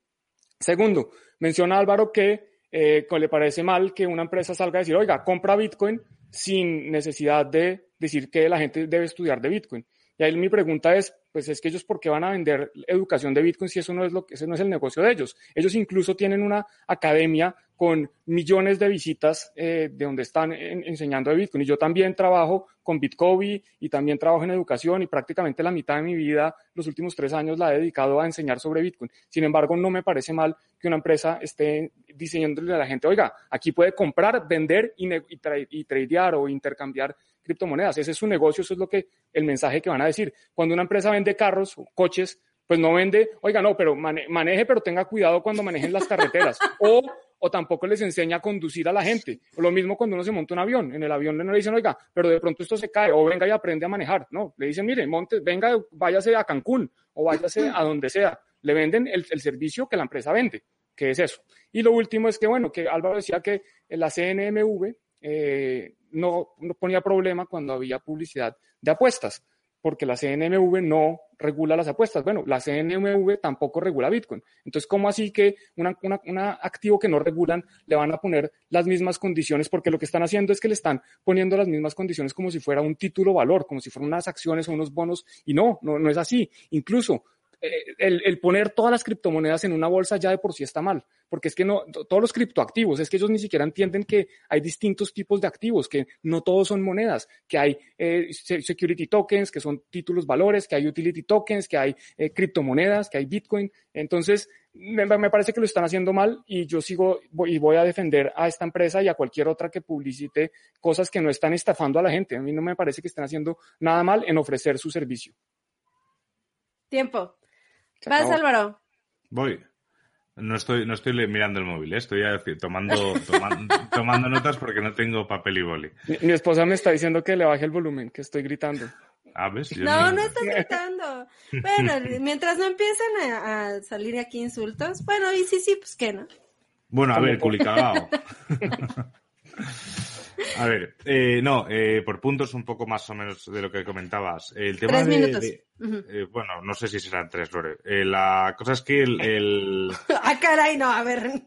Segundo, menciona Álvaro que eh, le parece mal que una empresa salga a decir, oiga, compra Bitcoin sin necesidad de decir que la gente debe estudiar de Bitcoin. Y ahí mi pregunta es, pues es que ellos por qué van a vender educación de Bitcoin si eso no es lo que ese no es el negocio de ellos. Ellos incluso tienen una academia con millones de visitas eh, de donde están enseñando de Bitcoin. Y yo también trabajo con Bitcoin y también trabajo en educación y prácticamente la mitad de mi vida, los últimos tres años, la he dedicado a enseñar sobre Bitcoin. Sin embargo, no me parece mal que una empresa esté diseñándole a la gente, oiga, aquí puede comprar, vender y, y tradear o intercambiar criptomonedas. Ese es su negocio, eso es lo que el mensaje que van a decir. Cuando una empresa vende carros o coches, pues no vende, oiga, no, pero maneje, pero tenga cuidado cuando manejen las carreteras. O, o tampoco les enseña a conducir a la gente. Lo mismo cuando uno se monta un avión. En el avión no le dicen, oiga, pero de pronto esto se cae, o venga y aprende a manejar. No, le dicen, mire, monte, venga, váyase a Cancún, o váyase a donde sea. Le venden el, el servicio que la empresa vende, que es eso. Y lo último es que, bueno, que Álvaro decía que la CNMV eh, no, no ponía problema cuando había publicidad de apuestas, porque la CNMV no regula las apuestas. Bueno, la CNMV tampoco regula Bitcoin. Entonces, ¿cómo así que un activo que no regulan le van a poner las mismas condiciones? Porque lo que están haciendo es que le están poniendo las mismas condiciones como si fuera un título valor, como si fueran unas acciones o unos bonos. Y no, no, no es así. Incluso eh, el, poner todas las criptomonedas en una bolsa ya de por sí está mal, porque es que no, todos los criptoactivos, es que ellos ni siquiera entienden que hay distintos tipos de activos, que no todos son monedas, que hay eh, security tokens, que son títulos valores, que hay utility tokens, que hay eh, criptomonedas, que hay Bitcoin. Entonces, me, me, parece que lo están haciendo mal y yo sigo y voy a defender a esta empresa y a cualquier otra que publicite cosas que no están estafando a la gente. A mí no me parece que estén haciendo nada mal en ofrecer su servicio. Tiempo. Vas, Álvaro. Voy. No estoy, no estoy mirando el móvil, ¿eh? estoy tomando, tomando, notas porque no tengo papel y boli. Mi, esposa me está diciendo que le baje el volumen, que estoy gritando. Ah, no, no, estás gritando. Bueno, mientras no empiecen a, salir aquí insultos, bueno, y sí, sí, pues qué, ¿no? Bueno, a ver, culicagao. A ver, eh, no, eh, por puntos un poco más o menos de lo que comentabas. El tema tres minutos. Eh, bueno, no sé si serán tres, Lore. la cosa es que el, ah, caray, no, a ver.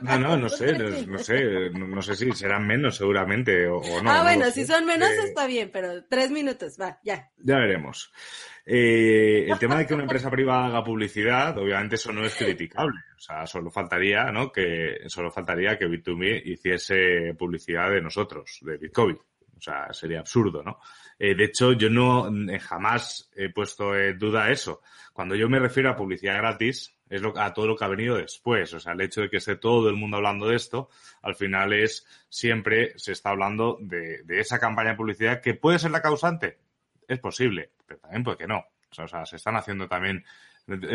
No, no, no sé, no, sé, no, sé si serán menos seguramente o, no. Ah, bueno, si son menos está bien, pero tres minutos, va, ya. Ya veremos. Eh, el tema de que una empresa privada haga publicidad, obviamente eso no es criticable. O sea, solo faltaría, ¿no? Que, solo faltaría que Bit2Me hiciese publicidad de nosotros, de Bitcoin. O sea, sería absurdo, ¿no? Eh, de hecho, yo no eh, jamás he puesto en duda eso. Cuando yo me refiero a publicidad gratis, es lo, a todo lo que ha venido después. O sea, el hecho de que esté todo el mundo hablando de esto, al final es siempre se está hablando de, de esa campaña de publicidad que puede ser la causante. Es posible, pero también puede que no. O sea, se están haciendo también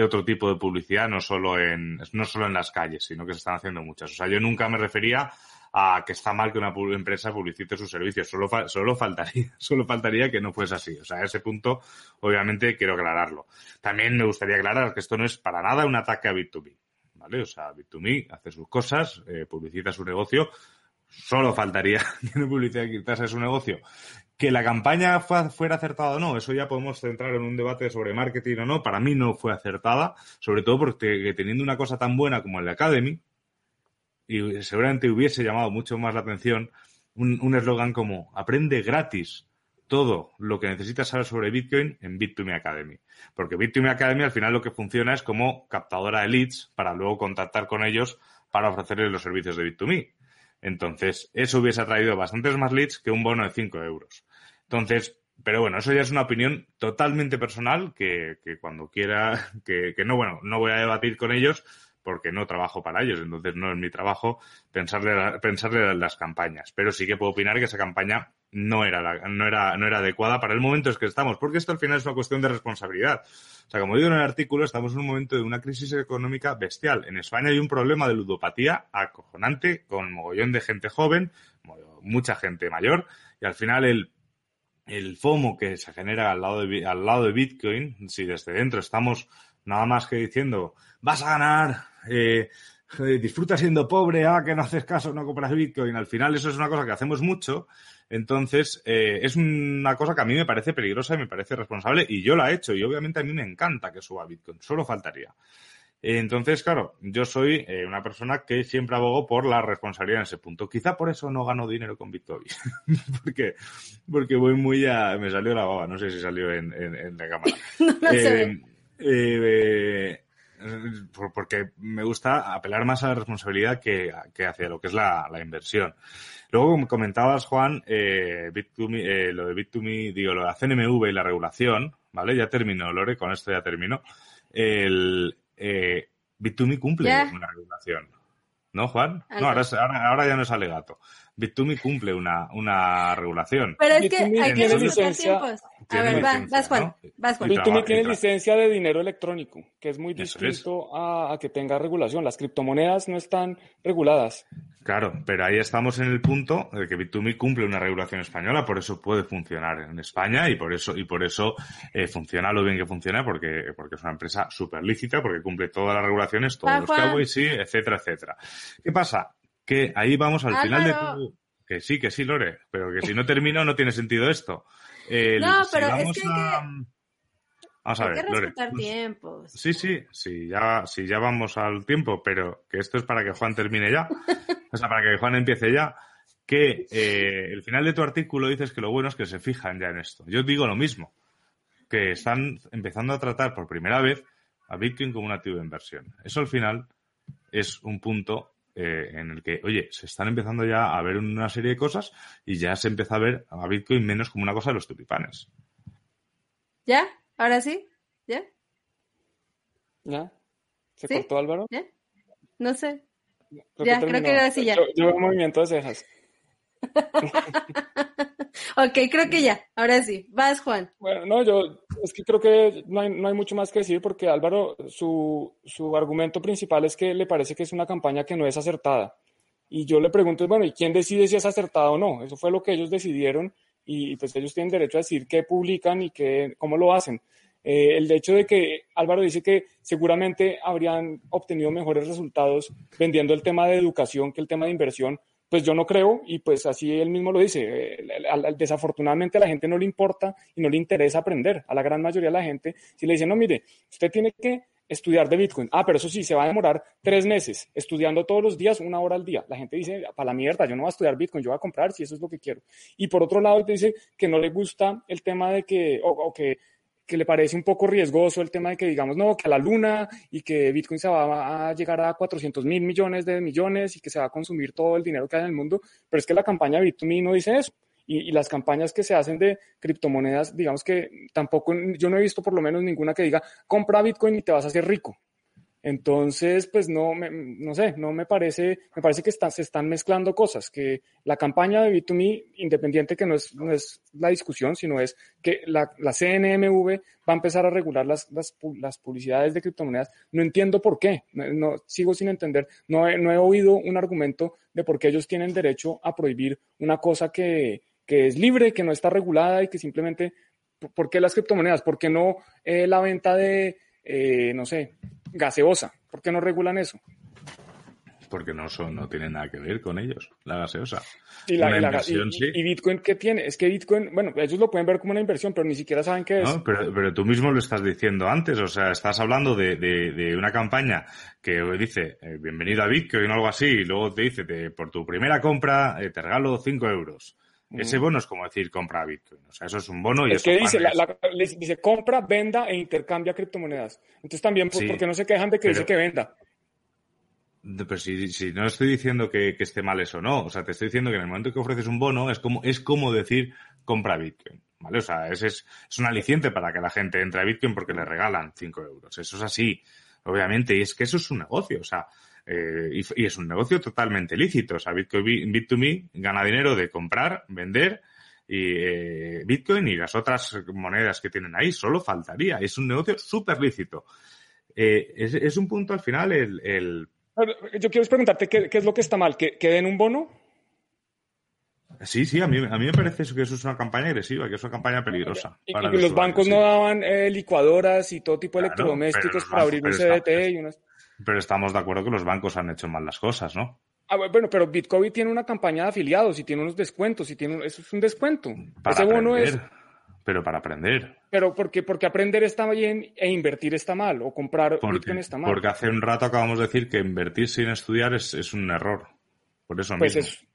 otro tipo de publicidad, no solo en, no solo en las calles, sino que se están haciendo muchas. O sea, yo nunca me refería a que está mal que una empresa publicite sus servicios. Solo, solo faltaría, solo faltaría que no fuese así. O sea, a ese punto, obviamente, quiero aclararlo. También me gustaría aclarar que esto no es para nada un ataque a Bit2Me. ¿Vale? O sea, Bit2Me hace sus cosas, eh, publicita su negocio. Solo faltaría que no publicitase su negocio. Que la campaña fuera acertada o no, eso ya podemos centrar en un debate sobre marketing o no. Para mí no fue acertada, sobre todo porque teniendo una cosa tan buena como el Academy, y seguramente hubiese llamado mucho más la atención un eslogan como aprende gratis todo lo que necesitas saber sobre Bitcoin en Bit2Me Academy. Porque Bit2Me Academy al final lo que funciona es como captadora de leads para luego contactar con ellos para ofrecerles los servicios de Bit2Me. Entonces, eso hubiese atraído bastantes más leads que un bono de 5 euros. Entonces, pero bueno, eso ya es una opinión totalmente personal que, que cuando quiera, que, que, no, bueno, no voy a debatir con ellos porque no trabajo para ellos, entonces no es mi trabajo pensarle, pensarle las campañas. Pero sí que puedo opinar que esa campaña no era, la, no era, no era adecuada para el momento en que estamos, porque esto al final es una cuestión de responsabilidad. O sea, como digo en el artículo, estamos en un momento de una crisis económica bestial. En España hay un problema de ludopatía acojonante, con mogollón de gente joven, mucha gente mayor, y al final el el FOMO que se genera al lado de, al lado de Bitcoin, si desde dentro estamos nada más que diciendo, vas a ganar, eh, disfruta siendo pobre, ah, que no haces caso, no compras Bitcoin, al final eso es una cosa que hacemos mucho, entonces eh, es una cosa que a mí me parece peligrosa y me parece responsable y yo la he hecho y obviamente a mí me encanta que suba Bitcoin, solo faltaría. Entonces, claro, yo soy eh, una persona que siempre abogo por la responsabilidad en ese punto. Quizá por eso no gano dinero con Bitcoin. porque, porque voy muy a... Me salió la baba, no sé si salió en, en, en la cámara. no eh, eh, porque me gusta apelar más a la responsabilidad que, que hacia lo que es la, la inversión. Luego, como comentabas, Juan, eh, Bit2Me, eh, lo de Bit2Me, digo, lo de la CNMV y la regulación, ¿vale? Ya terminó, Lore, con esto ya terminó. El, eh, Bit2Me cumple Ya. una regulación. ¿No, Juan? No, ahora, es- ahora, ahora ya no es alegato. Bit2Me cumple una, una regulación. Pero es que Bit2Me hay que tiene respetar licencia- tiempos. A ver, va, vas Juan, ¿no? vas Juan. Y Bit2Me trabaja- tiene licencia de dinero electrónico, que es muy es. distinto a, a que tenga regulación. Las criptomonedas no están reguladas. Claro, pero ahí estamos en el punto de que Bit2Me cumple una regulación española, por eso puede funcionar en España y por eso y por eso eh, funciona lo bien que funciona porque porque es una empresa súper lícita, porque cumple todas las regulaciones, todos los Juan. KYC, etcétera, etcétera. ¿Qué pasa? Que ahí vamos al final de todo. Que sí, que sí, Lore, pero que si no termino no tiene sentido esto. El- No, si pero es vamos que hay a- Vamos a Hay ver, que Lore. respetar pues- tiempos. Sí, sí, sí, ya, sí, ya vamos al tiempo, pero que esto es para que Juan termine ya. O sea, para que Juan empiece ya. Que eh, el final de tu artículo dices que lo bueno es que se fijan ya en esto. Yo digo lo mismo. Que están empezando a tratar por primera vez a Bitcoin como un activo de inversión. Eso al final es un punto eh, en el que, oye, se están empezando ya a ver una serie de cosas y ya se empieza a ver a Bitcoin menos como una cosa de los tulipanes. ¿Ya? ¿Ahora sí? ¿Ya? ¿Ya? ¿Se ¿Sí? cortó Álvaro? ¿Ya? No sé. Creo Ya, creo terminó. que ahora sí ya. Yo, yo veo movimiento de cejas. Ok, creo que ya. Ahora sí. Vas, Juan. Bueno, no, yo es que creo que no hay, no hay mucho más que decir porque Álvaro, su, su argumento principal es que le parece que es una campaña que no es acertada. Y yo le pregunto, bueno, ¿y quién decide si es acertada o no? Eso fue lo que ellos decidieron y pues ellos tienen derecho a decir qué publican y qué, cómo lo hacen. Eh, el hecho de que Álvaro dice que seguramente habrían obtenido mejores resultados vendiendo el tema de educación que el tema de inversión, pues yo no creo y pues así él mismo lo dice. Eh, desafortunadamente a la gente no le importa y no le interesa aprender. A la gran mayoría de la gente, si le dicen, no, mire, usted tiene que estudiar de Bitcoin. Ah, pero eso sí, se va a demorar tres meses estudiando todos los días, una hora al día. La gente dice, para la mierda, yo no voy a estudiar Bitcoin, yo voy a comprar si eso es lo que quiero. Y por otro lado, te dice que no le gusta el tema de que, o que, que le parece un poco riesgoso el tema de que digamos, no, que a la luna y que Bitcoin se va a llegar a 400 mil millones de millones y que se va a consumir todo el dinero que hay en el mundo. Pero es que la campaña Bit2Me no dice eso. Y, y las campañas que se hacen de criptomonedas, digamos que tampoco, yo no he visto por lo menos ninguna que diga, compra Bitcoin y te vas a hacer rico. Entonces, pues no, me- no sé, no me parece, me parece que se están mezclando cosas, que la campaña de Bit2Me, independiente que no es, no es la discusión, sino es que la, la CNMV va a empezar a regular las, las, las publicidades de criptomonedas. No entiendo por qué, no, no- sigo sin entender, no he, no he oído un argumento de por qué ellos tienen derecho a prohibir una cosa que, que es libre, que no está regulada y que simplemente, ¿por qué las criptomonedas? ¿Por qué no eh, la venta de, eh, no sé, gaseosa? ¿Por qué no regulan eso? Porque no son, no tienen nada que ver con ellos, la gaseosa. Y, la, y la- inversión, y- sí. y Bitcoin, ¿qué tiene? Es que Bitcoin, bueno, ellos lo pueden ver como una inversión, pero ni siquiera saben qué es. ¿no? Pero, pero tú mismo lo estás diciendo antes, o sea, estás hablando de, de, de una campaña que dice eh, bienvenido a Bitcoin o algo así, y luego te dice te- por tu primera compra eh, te regalo 5 euros. Ese bono es como decir compra Bitcoin, o sea, eso es un bono y es que dice, la- es- la- dice compra, venda e intercambia criptomonedas. Entonces también, ¿por, Sí, por qué no se quejan de que pero- dice que venda? Pero si, si no estoy diciendo que, que, esté mal eso no, o sea, te estoy diciendo que en el momento que ofreces un bono es como, es como decir compra Bitcoin, ¿vale? O sea, es, es, es un aliciente para que la gente entre a Bitcoin porque le regalan 5 euros. Eso es así, obviamente, y es que eso es un negocio, o sea, eh, y, y, es un negocio totalmente lícito. O sea, Bitcoin, Bit2Me gana dinero de comprar, vender y eh, Bitcoin y las otras monedas que tienen ahí. Solo faltaría. Es un negocio súper lícito. Eh, es, es, un punto al final el, el... Yo quiero preguntarte ¿qué, qué, es lo que está mal, que, que den un bono. Sí, sí, a mí, a mí me parece que eso es una campaña agresiva, que es una campaña peligrosa. Y, para y los bancos sí. no daban eh, licuadoras y todo tipo de claro, electrodomésticos para abrir un CDT y unas... Pero estamos de acuerdo que los bancos han hecho mal las cosas, ¿no? Ah, bueno, pero Bitcoin tiene una campaña de afiliados y tiene unos descuentos y tiene eso es un descuento. Para Ese aprender, bono es. Pero para aprender. Pero porque, porque aprender está bien e invertir está mal, o comprar porque, Bitcoin está mal. Porque hace un rato acabamos de decir que invertir sin estudiar es, es un error. Por eso pues mismo. Es,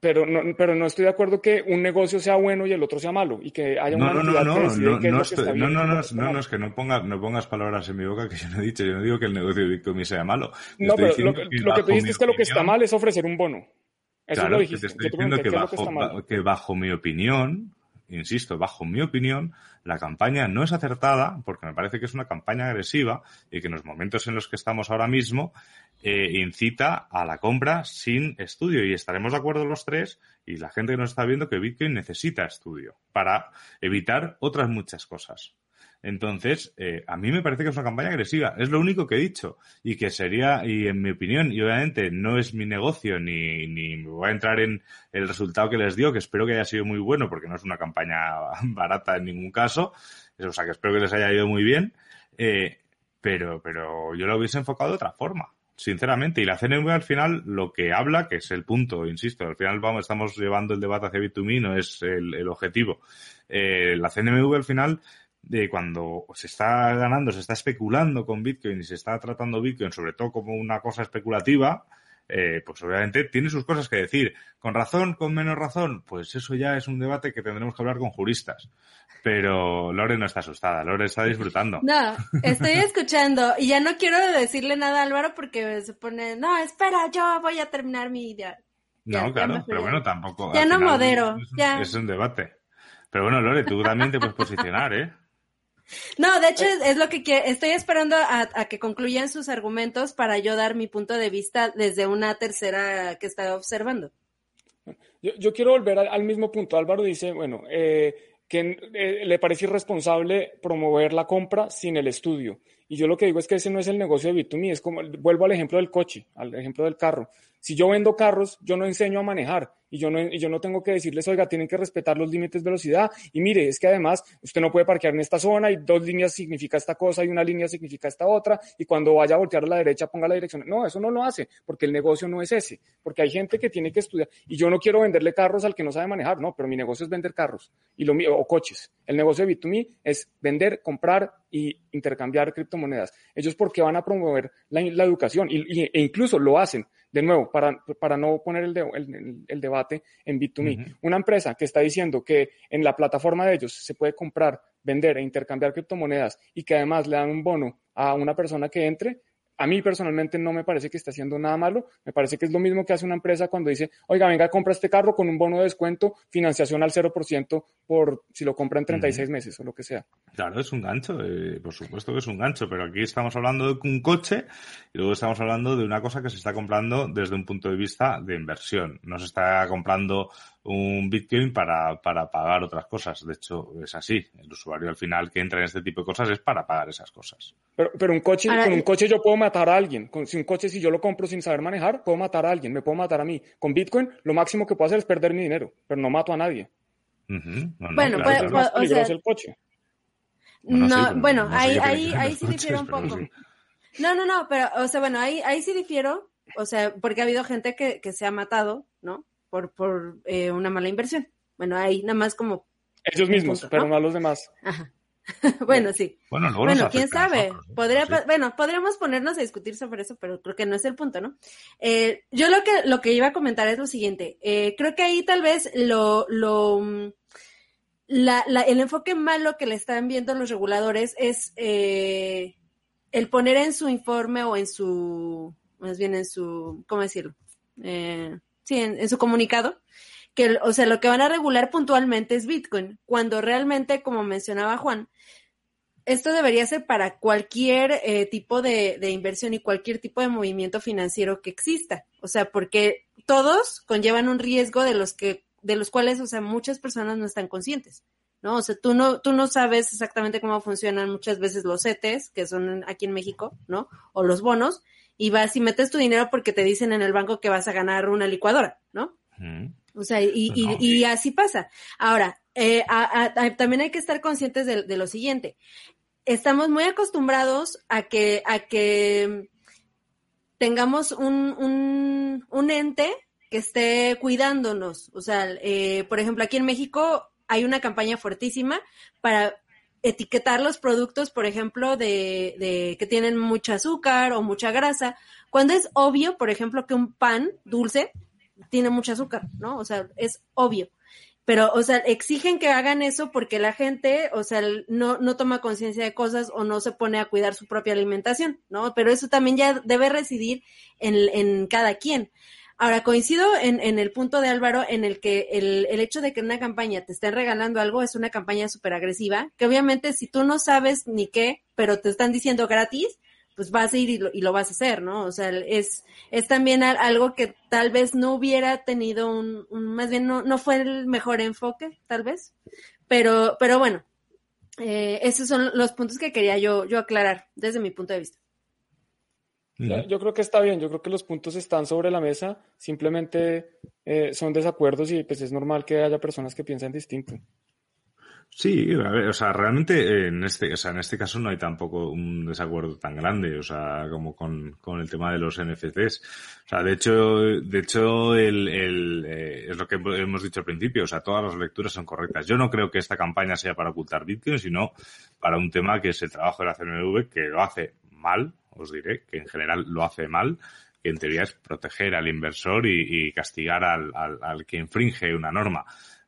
pero no, pero no estoy de acuerdo que un negocio sea bueno y el otro sea malo y que haya una no, no, no, que no, no, no, que no, no, no, no, es que no, ponga, no pongas palabras en mi boca que yo no he dicho. Yo no digo que el negocio de Bitcoin sea malo. Yo No, pero lo, que- que lo que tú dijiste es que lo que está mal es ofrecer un bono. Eso Claro, lo que dijiste. te estoy te diciendo que bajo, que bajo mi opinión, insisto, bajo mi opinión, la campaña no es acertada porque me parece que es una campaña agresiva y que en los momentos en los que estamos ahora mismo eh, incita a la compra sin estudio. Y estaremos de acuerdo los tres y la gente que nos está viendo que Bitcoin necesita estudio para evitar otras muchas cosas. Entonces, eh, a mí me parece que es una campaña agresiva. Es lo único que he dicho. Y que sería, y en mi opinión, y obviamente no es mi negocio, ni, ni voy a entrar en el resultado que les dio, que espero que haya sido muy bueno, porque no es una campaña barata en ningún caso. O sea, que espero que les haya ido muy bien. Eh, pero, pero yo lo hubiese enfocado de otra forma. Sinceramente, y la CNV al final lo que habla, que es el punto, insisto, al final vamos, estamos llevando el debate hacia B2Me, no es el, el objetivo. Eh, la CNMV al final de cuando se está ganando, se está especulando con Bitcoin y se está tratando Bitcoin sobre todo como una cosa especulativa, eh, pues obviamente tiene sus cosas que decir. Con razón, con menos razón, pues eso ya es un debate que tendremos que hablar con juristas. Pero Lore no está asustada, Lore está disfrutando. No, estoy escuchando y ya no quiero decirle nada a Álvaro porque se pone, no, espera, yo voy a terminar mi idea. No, ya claro, pero bueno, tampoco. Ya no final modero, Es un, ya. es un debate. Pero bueno, Lore, tú también te puedes posicionar, ¿eh? No, de hecho es, lo que. Estoy esperando a, a que concluyan sus argumentos para yo dar mi punto de vista desde una tercera que está observando. Yo, yo quiero volver al, al mismo punto. Álvaro dice, bueno, eh, que eh, le parece irresponsable promover la compra sin el estudio. Y yo lo que digo es que ese no es el negocio de Bit2Me, es como, vuelvo al ejemplo del coche, al ejemplo del carro. Si yo vendo carros, yo no enseño a manejar y yo no, y yo no tengo que decirles, oiga, tienen que respetar los límites de velocidad. Y mire, es que además usted no puede parquear en esta zona y dos líneas significa esta cosa y una línea significa esta otra. Y cuando vaya a voltear a la derecha, ponga la dirección. No, eso no lo hace porque el negocio no es ese. Porque hay gente que tiene que estudiar. Y yo no quiero venderle carros al que no sabe manejar, no, pero mi negocio es vender carros y lo mío, o coches. El negocio de Bit2Me es vender, comprar y intercambiar criptomonedas. Ellos porque van a promover la, educación y, e incluso lo hacen de nuevo, para, para no poner el, de, el, el, debate en Bit2Me, uh -huh. una empresa que está diciendo que en la plataforma de ellos se puede comprar, vender e intercambiar criptomonedas y que además le dan un bono a una persona que entre, a mí personalmente no me parece que esté haciendo nada malo, me parece que es lo mismo que hace una empresa cuando dice, oiga, venga, compra este carro con un bono de descuento, financiación al 0% por si lo compra en 36 uh -huh. meses o lo que sea. Claro, es un gancho, eh, por supuesto que es un gancho, pero aquí estamos hablando de un coche y luego estamos hablando de una cosa que se está comprando desde un punto de vista de inversión. No se está comprando un Bitcoin para, para pagar otras cosas. De hecho, es así. El usuario al final que entra en este tipo de cosas es para pagar esas cosas. Pero, pero un coche, Ahora, con un coche yo puedo matar a alguien. Con, si un coche, si yo lo compro sin saber manejar, puedo matar a alguien, me puedo matar a mí. Con Bitcoin, lo máximo que puedo hacer es perder mi dinero, pero no mato a nadie. Uh -huh. no, no, bueno, claro, pues, claro. O el coche. No, Bueno, bueno, no sé ahí, ahí, ahí sí difiero un poco. sí. No, no, no, pero, o sea, bueno, ahí, ahí sí difiero, o sea, porque ha habido gente que, que se ha matado, ¿no? Por, por eh, una mala inversión. Bueno, ahí nada más como, Ellos mismos, punto, pero ¿no? no a los demás. ajá. bueno, sí. Bueno, luego Bueno, quién sabe. nosotros, ¿eh? Podría, Sí. bueno, podríamos ponernos a discutir sobre eso, pero creo que no es el punto, ¿no? Eh, yo lo que, lo que iba a comentar es lo siguiente. Eh, creo que ahí tal vez lo, lo, mm, la, la- el enfoque malo que le están viendo los reguladores es eh, el poner en su informe o en su más bien en su, ¿cómo decirlo? Sí, en, su comunicado, que, o sea, lo que van a regular puntualmente es Bitcoin, cuando realmente, como mencionaba Juan, esto debería ser para cualquier eh, tipo de, de, inversión y cualquier tipo de movimiento financiero que exista. O sea, porque todos conllevan un riesgo de los que, de los cuales, o sea, muchas personas no están conscientes. ¿no? O sea, tú no, tú no sabes exactamente cómo funcionan muchas veces los CETES, que son aquí en México, ¿no? O los bonos, y vas y metes tu dinero porque te dicen en el banco que vas a ganar una licuadora, ¿no? O sea, y, y, y, así pasa. Ahora, eh, también hay que estar conscientes de, de, lo siguiente. Estamos muy acostumbrados a que, a que tengamos un, un, un ente que esté cuidándonos. O sea, eh, por ejemplo, aquí en México hay una campaña fuertísima para etiquetar los productos, por ejemplo, de, de, que tienen mucho azúcar o mucha grasa, cuando es obvio, por ejemplo, que un pan dulce tiene mucho azúcar, ¿no? O sea, es obvio. Pero, o sea, exigen que hagan eso porque la gente, o sea, no, no toma conciencia de cosas o no se pone a cuidar su propia alimentación, ¿no? Pero eso también ya debe residir en, en cada quien. Ahora, coincido en, en, el punto de Álvaro en el que el, el, hecho de que una campaña te estén regalando algo es una campaña súper agresiva, que obviamente si tú no sabes ni qué, pero te están diciendo gratis, pues vas a ir y lo, y lo vas a hacer, ¿no? O sea, es, es también algo que tal vez no hubiera tenido un, un más bien no, no fue el mejor enfoque, tal vez, pero, pero bueno, eh, esos son los puntos que quería yo, yo aclarar desde mi punto de vista. Yo creo que está bien, yo creo que los puntos están sobre la mesa, simplemente eh, son desacuerdos y pues es normal que haya personas que piensen distinto. Sí, a ver, o sea, realmente en este, o sea, en este caso no hay tampoco un desacuerdo tan grande, o sea, como con, con el tema de los NFTs. O sea, de hecho, de hecho, el, el eh, es lo que hemos dicho al principio, o sea, todas las lecturas son correctas. Yo no creo que esta campaña sea para ocultar Bitcoin, sino para un tema que es el trabajo de la CNV, que lo hace mal, os diré, que en general lo hace mal, que en teoría es proteger al inversor y, castigar al, al, al, que infringe una norma.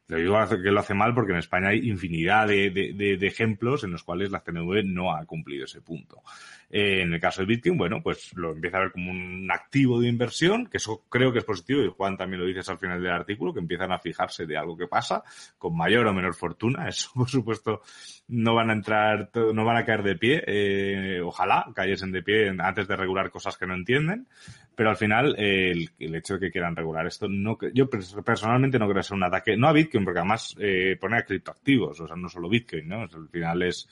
Lo digo que lo hace mal porque en España hay infinidad de, de, de ejemplos en los cuales la CNV no ha cumplido ese punto. Eh, en el caso de Bitcoin, bueno, pues lo empieza a ver como un activo de inversión, que eso creo que es positivo, y Juan también lo dices al final del artículo, que empiezan a fijarse de algo que pasa, con mayor o menor fortuna. Eso, por supuesto, no van a entrar, no van a caer de pie. Eh, ojalá cayesen de pie antes de regular cosas que no entienden. Pero al final, eh, el, el, hecho de que quieran regular esto, no, yo personalmente no creo que sea un ataque, no a Bitcoin, porque además eh, pone a criptoactivos, o sea, no solo Bitcoin, ¿no? al final es,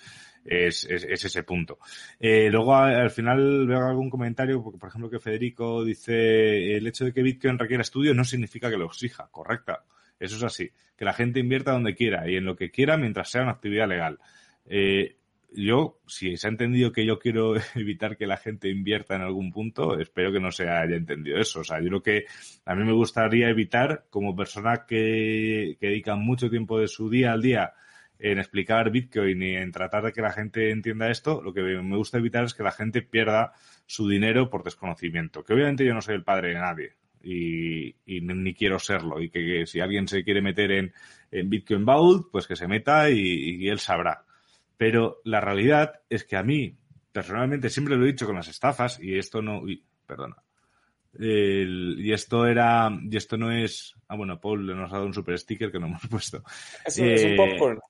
es, es, es ese punto. Eh, luego al final veo algún comentario, porque por ejemplo que Federico dice el hecho de que Bitcoin requiera estudio no significa que lo exija, correcta. Eso es así. Que la gente invierta donde quiera y en lo que quiera mientras sea una actividad legal. Eh, yo, si se ha entendido que yo quiero evitar que la gente invierta en algún punto, espero que no se haya entendido eso. O sea, yo lo que a mí me gustaría evitar, como persona que, que dedica mucho tiempo de su día al día en explicar Bitcoin y en tratar de que la gente entienda esto, lo que me gusta evitar es que la gente pierda su dinero por desconocimiento. Que obviamente yo no soy el padre de nadie y, y ni quiero serlo. Y que, que, si alguien se quiere meter en, en Bitcoin Vault, pues que se meta y, y, él sabrá. Pero la realidad es que a mí, personalmente, siempre lo he dicho con las estafas y esto no... Uy, perdona. El, y esto era, y esto no es, ah bueno, Paul nos ha dado un super sticker que no hemos puesto. Es, eh, es un popcorn.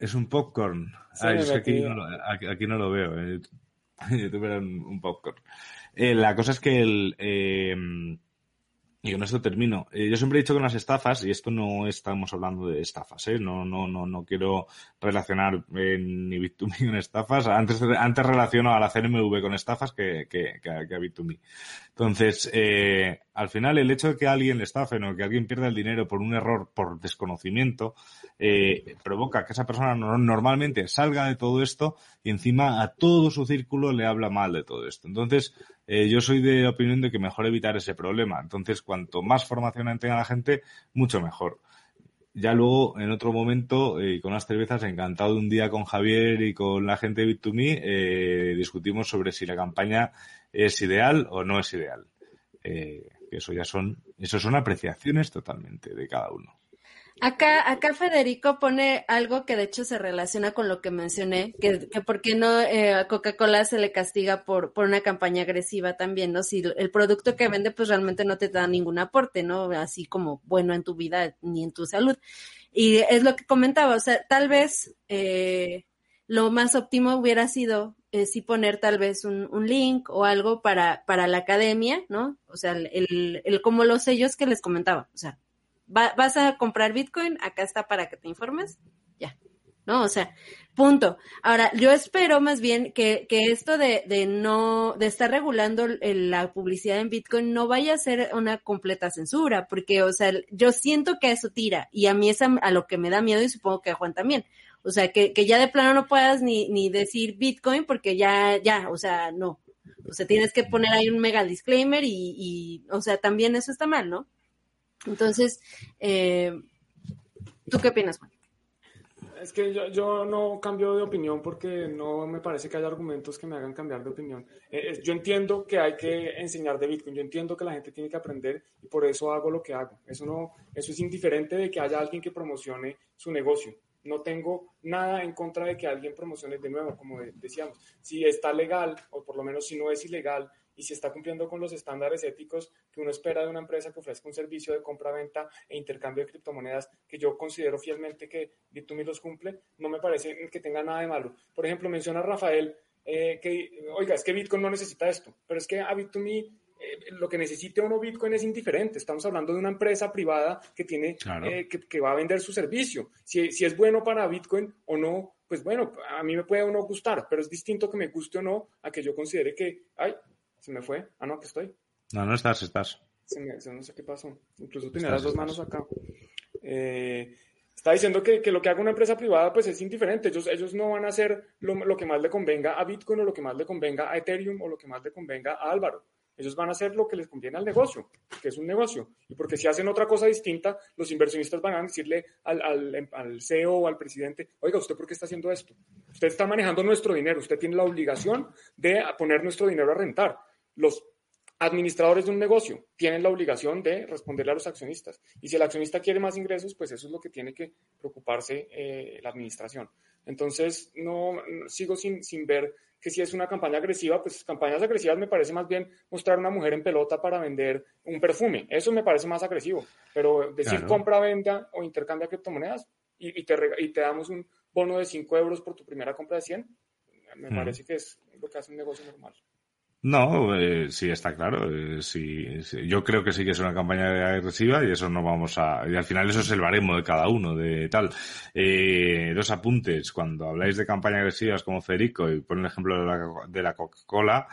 Es un popcorn. Es que aquí, no lo, aquí, no lo veo. Eh. YouTube era un, un popcorn. Eh, la cosa es que el... Eh, y con esto termino. Eh, yo siempre he dicho que las estafas, y esto no estamos hablando de estafas, ¿eh? no, no, no, no quiero relacionar eh, ni Bit2Me con estafas. Antes, antes relaciono a la CNMV con estafas que, que, que, a, que a Bit2Me. Entonces, eh, al final, el hecho de que alguien le estafen o que alguien pierda el dinero por un error, por desconocimiento, provoca que esa persona no, normalmente salga de todo esto y encima a todo su círculo le habla mal de todo esto. Entonces, eh, yo soy de opinión de que mejor evitar ese problema. Entonces, cuanto más formación tenga la gente, mucho mejor. Ya luego, en otro momento, eh, con las cervezas, encantado un día con Javier y con la gente de Bit2Me, eh, discutimos sobre si la campaña es ideal o no es ideal. Eso ya son, eso son apreciaciones totalmente de cada uno. Acá, acá Federico pone algo que de hecho se relaciona con lo que mencioné, que, que por qué no eh, Coca-Cola se le castiga por, por una campaña agresiva también, ¿no? Si el producto que vende pues realmente no te da ningún aporte, ¿no? Así como bueno en tu vida ni en tu salud. Y es lo que comentaba, o sea, tal vez eh, lo más óptimo hubiera sido eh, sí poner tal vez un, un, link o algo para, para la academia, ¿no? O sea, el, el, como los sellos que les comentaba, o sea, va, vas a comprar Bitcoin, acá está para que te informes, ya, ¿no? O sea, punto. Ahora, yo espero más bien que, que esto de, de no, de estar regulando el, la publicidad en Bitcoin no vaya a ser una completa censura, porque, o sea, yo siento que eso tira y a mí es a, a lo que me da miedo y supongo que a Juan también. O sea, que, que ya de plano no puedas ni, ni decir Bitcoin porque ya, ya, o sea, no. O sea, tienes que poner ahí un mega disclaimer y, y o sea, también eso está mal, ¿no? Entonces, eh, ¿tú qué opinas, Juan? Es que yo, yo, no cambio de opinión porque no me parece que haya argumentos que me hagan cambiar de opinión. Eh, yo entiendo que hay que enseñar de Bitcoin, yo entiendo que la gente tiene que aprender y por eso hago lo que hago. Eso, no, eso es indiferente de que haya alguien que promocione su negocio. No tengo nada en contra de que alguien promocione de nuevo, como decíamos. Si está legal, o por lo menos si no es ilegal, y si está cumpliendo con los estándares éticos que uno espera de una empresa que ofrezca un servicio de compra-venta e intercambio de criptomonedas, que yo considero fielmente que Bit2Me los cumple, no me parece que tenga nada de malo. Por ejemplo, menciona Rafael eh, que, oiga, es que Bitcoin no necesita esto, pero es que a Bit2Me eh, lo que necesite uno Bitcoin es indiferente. Estamos hablando de una empresa privada que tiene claro. eh, que, que, va a vender su servicio. Si, si, es bueno para Bitcoin o no, pues bueno, a mí me puede o no gustar, pero es distinto que me guste o no a que yo considere que, ay, se me fue. Ah, no, que estoy. No, no estás, estás. Se me, no sé qué pasó. Incluso tenía las dos manos acá. Eh, está diciendo que, que, lo que haga una empresa privada pues es indiferente. Ellos, ellos no van a hacer lo, lo, que más le convenga a Bitcoin o lo que más le convenga a Ethereum o lo que más le convenga a Álvaro. Ellos van a hacer lo que les conviene al negocio, que es un negocio. Y porque si hacen otra cosa distinta, los inversionistas van a decirle al, al, al CEO o al presidente, oiga, ¿usted por qué está haciendo esto? Usted está manejando nuestro dinero, usted tiene la obligación de poner nuestro dinero a rentar. Los administradores de un negocio tienen la obligación de responderle a los accionistas. Y si el accionista quiere más ingresos, pues eso es lo que tiene que preocuparse eh, la administración. Entonces, no sigo sin, sin ver que si es una campaña agresiva, pues campañas agresivas me parece más bien mostrar una mujer en pelota para vender un perfume. Eso me parece más agresivo. Pero decir claro. compra, venda o intercambia criptomonedas y, y, te, y te damos un bono de 5 euros por tu primera compra de 100, me mm. parece que es lo que hace un negocio normal. No, eh, sí, está claro. Eh, sí, sí, Yo creo que sí que es una campaña agresiva y eso no vamos a. Y al final eso es el baremo de cada uno, de tal. Eh, dos apuntes. Cuando habláis de campañas agresivas como Federico y pone el ejemplo de la, de la Coca-Cola,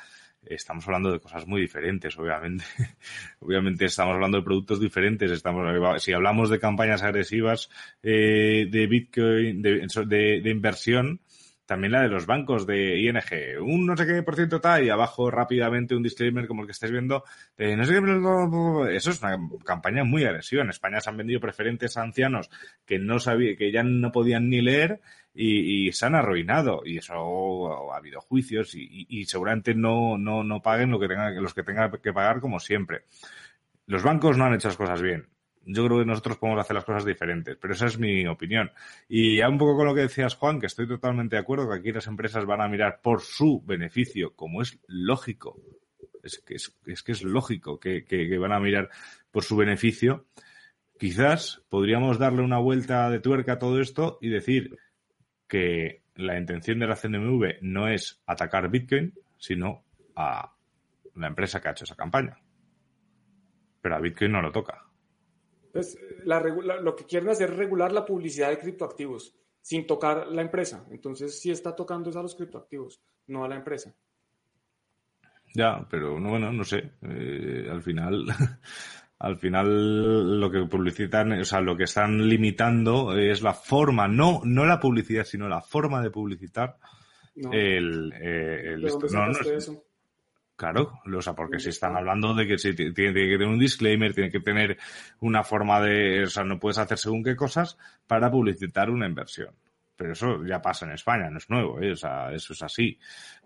estamos hablando de cosas muy diferentes, obviamente. obviamente estamos hablando de productos diferentes. Estamos, si hablamos de campañas agresivas eh, de Bitcoin, de, de, de inversión, también la de los bancos de ING, un no sé qué por ciento tal, y abajo rápidamente un disclaimer como el que estáis viendo, no sé qué, eso es una campaña muy agresiva. En España se han vendido preferentes a ancianos que no sabía, que ya no podían ni leer y, se han arruinado. Y eso ha habido juicios y, y, y seguramente no, no, no paguen lo que tengan, los que tengan que pagar como siempre. Los bancos no han hecho las cosas bien yo creo que nosotros podemos hacer las cosas diferentes, pero esa es mi opinión. Y ya un poco con lo que decías, Juan, que estoy totalmente de acuerdo que aquí las empresas van a mirar por su beneficio, como es lógico. Es que es, lógico que, que van a mirar por su beneficio. Quizás podríamos darle una vuelta de tuerca a todo esto y decir que la intención de la CNMV no es atacar Bitcoin, sino a la empresa que ha hecho esa campaña. Pero a Bitcoin no lo toca. La, la, lo que quieren hacer es regular la publicidad de criptoactivos sin tocar la empresa. Entonces, sí está tocando es a los criptoactivos, no a la empresa. Ya, pero no, bueno, no sé. Eh, al final, al final lo que publicitan, o sea, lo que están limitando es la forma, no, no la publicidad, sino la forma de publicitar. No. El, eh, el ¿De dónde no, no, eso? Claro, o sea, porque si están hablando de que si tiene, tiene, que tener un disclaimer, tiene que tener una forma de, o sea, no puedes hacer según qué cosas para publicitar una inversión. pero eso ya pasa en España, no es nuevo, ¿eh? o sea, eso es así.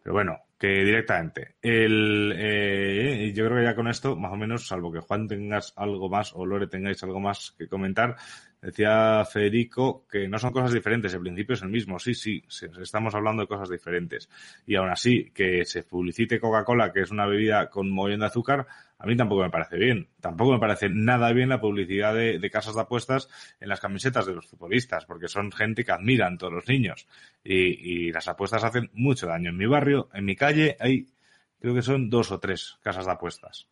Pero bueno, que directamente. El, eh, yo creo que ya con esto, más o menos, salvo que Juan tengas algo más o Lore tengáis algo más que comentar, decía Federico que no son cosas diferentes, el principio es el mismo. Sí, sí, estamos hablando de cosas diferentes. Y aún así, que se publicite Coca-Cola, que es una bebida con mogollón de azúcar, a mí tampoco me parece bien. Tampoco me parece nada bien la publicidad de, casas de apuestas en las camisetas de los futbolistas, porque son gente que admiran todos los niños. Y, y las apuestas hacen mucho daño. En mi barrio, en mi calle, hay, creo que son dos o tres casas de apuestas.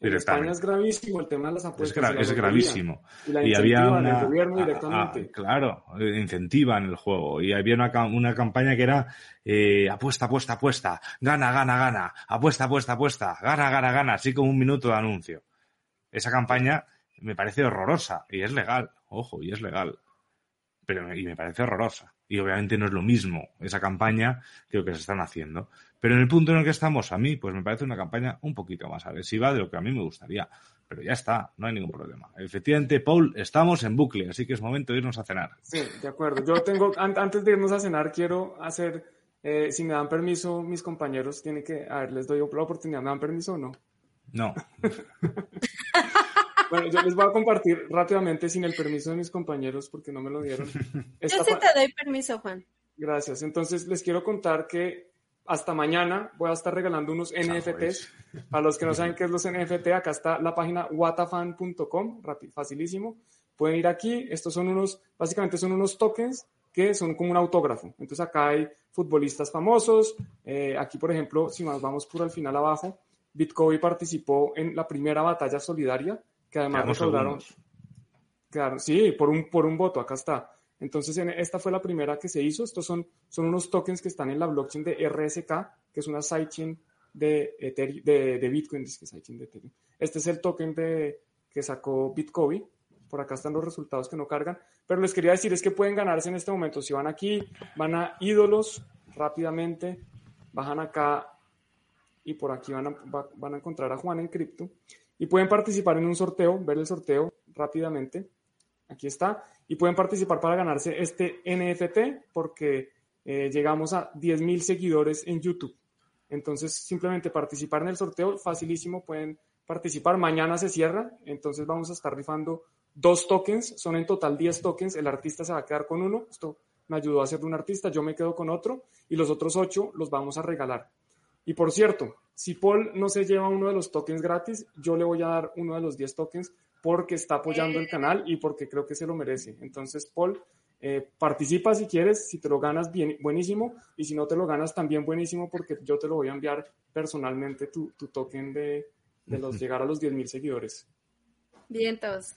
En España es gravísimo el tema de las apuestas. Es, gravísimo. Y, había una, gobierno directamente. claro, incentivan el juego. Y había una, una campaña que era eh, apuesta, apuesta, apuesta, gana, gana, gana, apuesta, apuesta, apuesta, gana, gana, gana, así como un minuto de anuncio. Esa campaña me parece horrorosa y es legal, ojo, y es legal. Pero y me parece horrorosa. Y obviamente no es lo mismo esa campaña que lo que se están haciendo. Pero en el punto en el que estamos, a mí, pues me parece una campaña un poquito más agresiva de lo que a mí me gustaría. Pero ya está, no hay ningún problema. Efectivamente, Paul, estamos en bucle, así que es momento de irnos a cenar. Sí, de acuerdo. Yo tengo, antes de irnos a cenar, quiero hacer, eh, si me dan permiso mis compañeros, tiene que, a ver, les doy la oportunidad, ¿me dan permiso o no? No. bueno, yo les voy a compartir rápidamente sin el permiso de mis compañeros porque no me lo dieron. yo sí te doy permiso, Juan. Gracias. Entonces les quiero contar que hasta mañana voy a estar regalando unos NFTs. Para los que no saben qué es los NFT, acá está la página watafan.com, facilísimo. Pueden ir aquí, estos son unos, básicamente son unos tokens que son como un autógrafo. Entonces acá hay futbolistas famosos. Eh, aquí, por ejemplo, si nos vamos por al final abajo, Bitcoin participó en la primera batalla solidaria, que además recordaron. sí, por un, por un voto, acá está. Entonces, esta fue la primera que se hizo. Estos son, son unos tokens que están en la blockchain de RSK, que es una sidechain de, de, de, Bitcoin. Este es el token de, que sacó Bitcoin. Por acá están los resultados que no cargan. Pero les quería decir es que pueden ganarse en este momento. Si van aquí, van a ídolos rápidamente, bajan acá y por aquí van a, van a encontrar a Juan en cripto y pueden participar en un sorteo, ver el sorteo rápidamente. Aquí está y pueden participar para ganarse este NFT porque eh, llegamos a 10.000 seguidores en YouTube. Entonces, simplemente participar en el sorteo, facilísimo, pueden participar. Mañana se cierra, entonces vamos a estar rifando dos tokens, son en total 10 tokens, el artista se va a quedar con uno, esto me ayudó a ser un artista, yo me quedo con otro y los otros ocho los vamos a regalar. Y por cierto, si Paul no se lleva uno de los tokens gratis, yo le voy a dar uno de los 10 tokens porque está apoyando el canal y porque creo que se lo merece. Entonces, Paul, eh, participa si quieres, si te lo ganas, bien, buenísimo, y si no te lo ganas, también buenísimo, porque yo te lo voy a enviar personalmente tu, tu token de, de los llegar a los 10.000 seguidores. Bien, todos.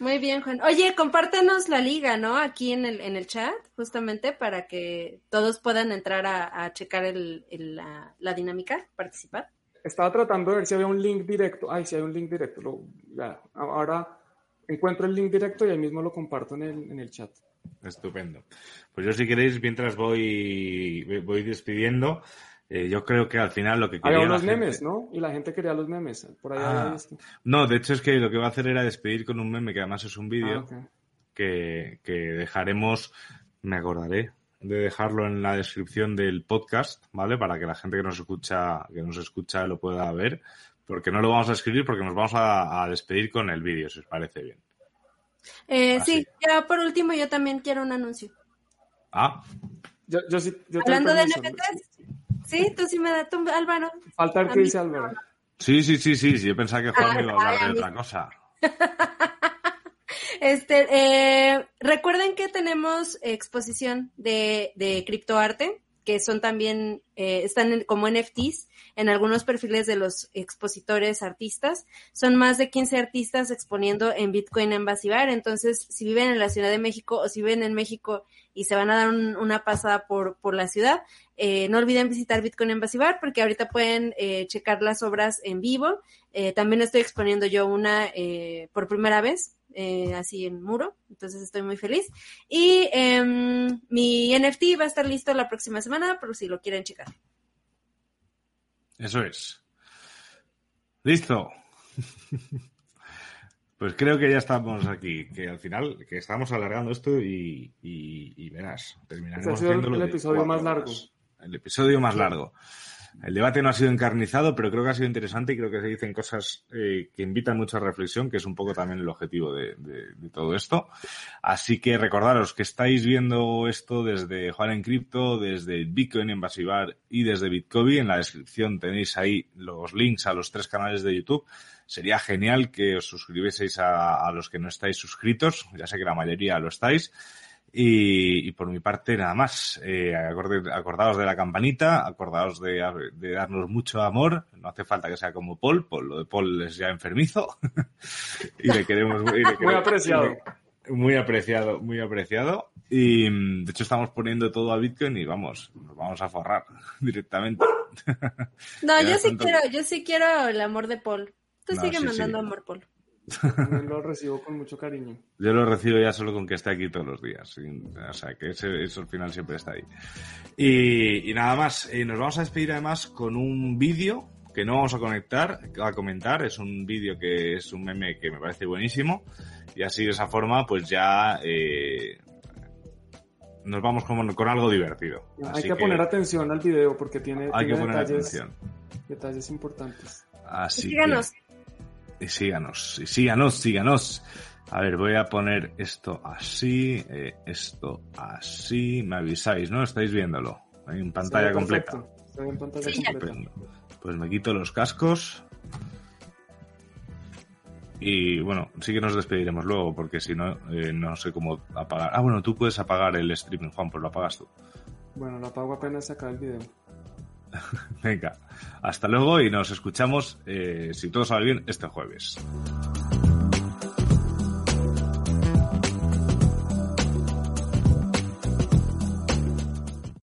Muy bien, Juan. Oye, compártenos la liga, ¿no? Aquí en el, en el chat, justamente para que todos puedan entrar a, checar el, la, la dinámica, participar estaba tratando de ver si había un link directo. Ay, si hay un link directo. Lo, ahora encuentro el link directo y ahí mismo lo comparto en el, en el chat. Estupendo. Pues yo si queréis, mientras voy, voy despidiendo, eh, yo creo que al final lo que quería... Había unos memes, ¿no? Y la gente quería los memes. Por ahí ah, No, de hecho es que lo que voy a hacer era despedir con un meme que además es un vídeo ah, que, que dejaremos, me acordaré, de dejarlo en la descripción del podcast, ¿vale? Para que la gente que nos escucha, que nos escucha lo pueda ver. Porque no lo vamos a escribir porque nos vamos a, despedir con el vídeo, si os parece bien. Eh, sí, ya por último yo también quiero un anuncio. Ah. Yo, yo sí, yo Hablando de NFTs, sí, tú sí me das, tú, Álvaro. Falta el que dice Álvaro. Sí, sí, sí, sí, yo pensaba que Juan iba a hablar de otra cosa. Este, eh, recuerden que tenemos exposición de, de criptoarte, que son también, eh, están como NFTs en algunos perfiles de los expositores artistas. Son más de 15 artistas exponiendo en Bitcoin Embassy Bar. Entonces, si viven en la Ciudad de México o si viven en México y se van a dar una pasada por, por la ciudad, eh, no olviden visitar Bitcoin Embassy Bar porque ahorita pueden eh, checar las obras en vivo. Eh, también estoy exponiendo yo una eh, por primera vez eh, así en muro, entonces estoy muy feliz. Y em, mi NFT va a estar listo la próxima semana, por si lo quieren checar. Eso es. Listo. Pues creo que ya estamos aquí, que al final, que estamos alargando esto y, y, verás, terminaremos este ha sido el episodio más largo. El episodio más largo. El debate no ha sido encarnizado, pero creo que ha sido interesante y creo que se dicen cosas eh, que invitan mucha reflexión, que es un poco también el objetivo de, todo esto. Así que recordaros que estáis viendo esto desde Juan en Cripto, desde Bitcoin en Basibar y desde Bitcoin. En la descripción tenéis ahí los links a los tres canales de YouTube. Sería genial que os suscribieseis a, a los que no estáis suscritos. Ya sé que la mayoría lo estáis. Y, por mi parte, nada más. Eh, acordaos de la campanita, acordaos de, darnos mucho amor. No hace falta que sea como Paul, Paul lo de Paul es ya enfermizo. y, le queremos, muy apreciado. Muy apreciado, muy apreciado. Y de hecho estamos poniendo todo a Bitcoin y vamos, nos vamos a forrar directamente. no, yo sí quiero, yo sí quiero el amor de Paul. Tú sigue mandando amor, Paul lo recibo con mucho cariño. Yo lo recibo ya solo con que esté aquí todos los días. O sea, que eso al final siempre está ahí. Y, nada más. Eh, nos vamos a despedir además con un vídeo que no vamos a conectar, a comentar. Es un vídeo que es un meme que me parece buenísimo. Y así de esa forma, pues ya eh, nos vamos con, con algo divertido. Hay que, poner atención al video porque tiene, detalles, detalles importantes. Así y síganos, y síganos, síganos. A ver, voy a poner esto así, eh, esto así. Me avisáis, ¿no? Estáis viéndolo. En pantalla completa. En pantalla completa. Pues me quito los cascos. Y bueno, sí que nos despediremos luego, porque si no, eh, no sé cómo apagar. Ah, bueno, tú puedes apagar el streaming, Juan, pues lo apagas tú. Bueno, lo apago apenas saca el video. Venga, hasta luego y nos escuchamos, eh, si todo sale bien, este jueves.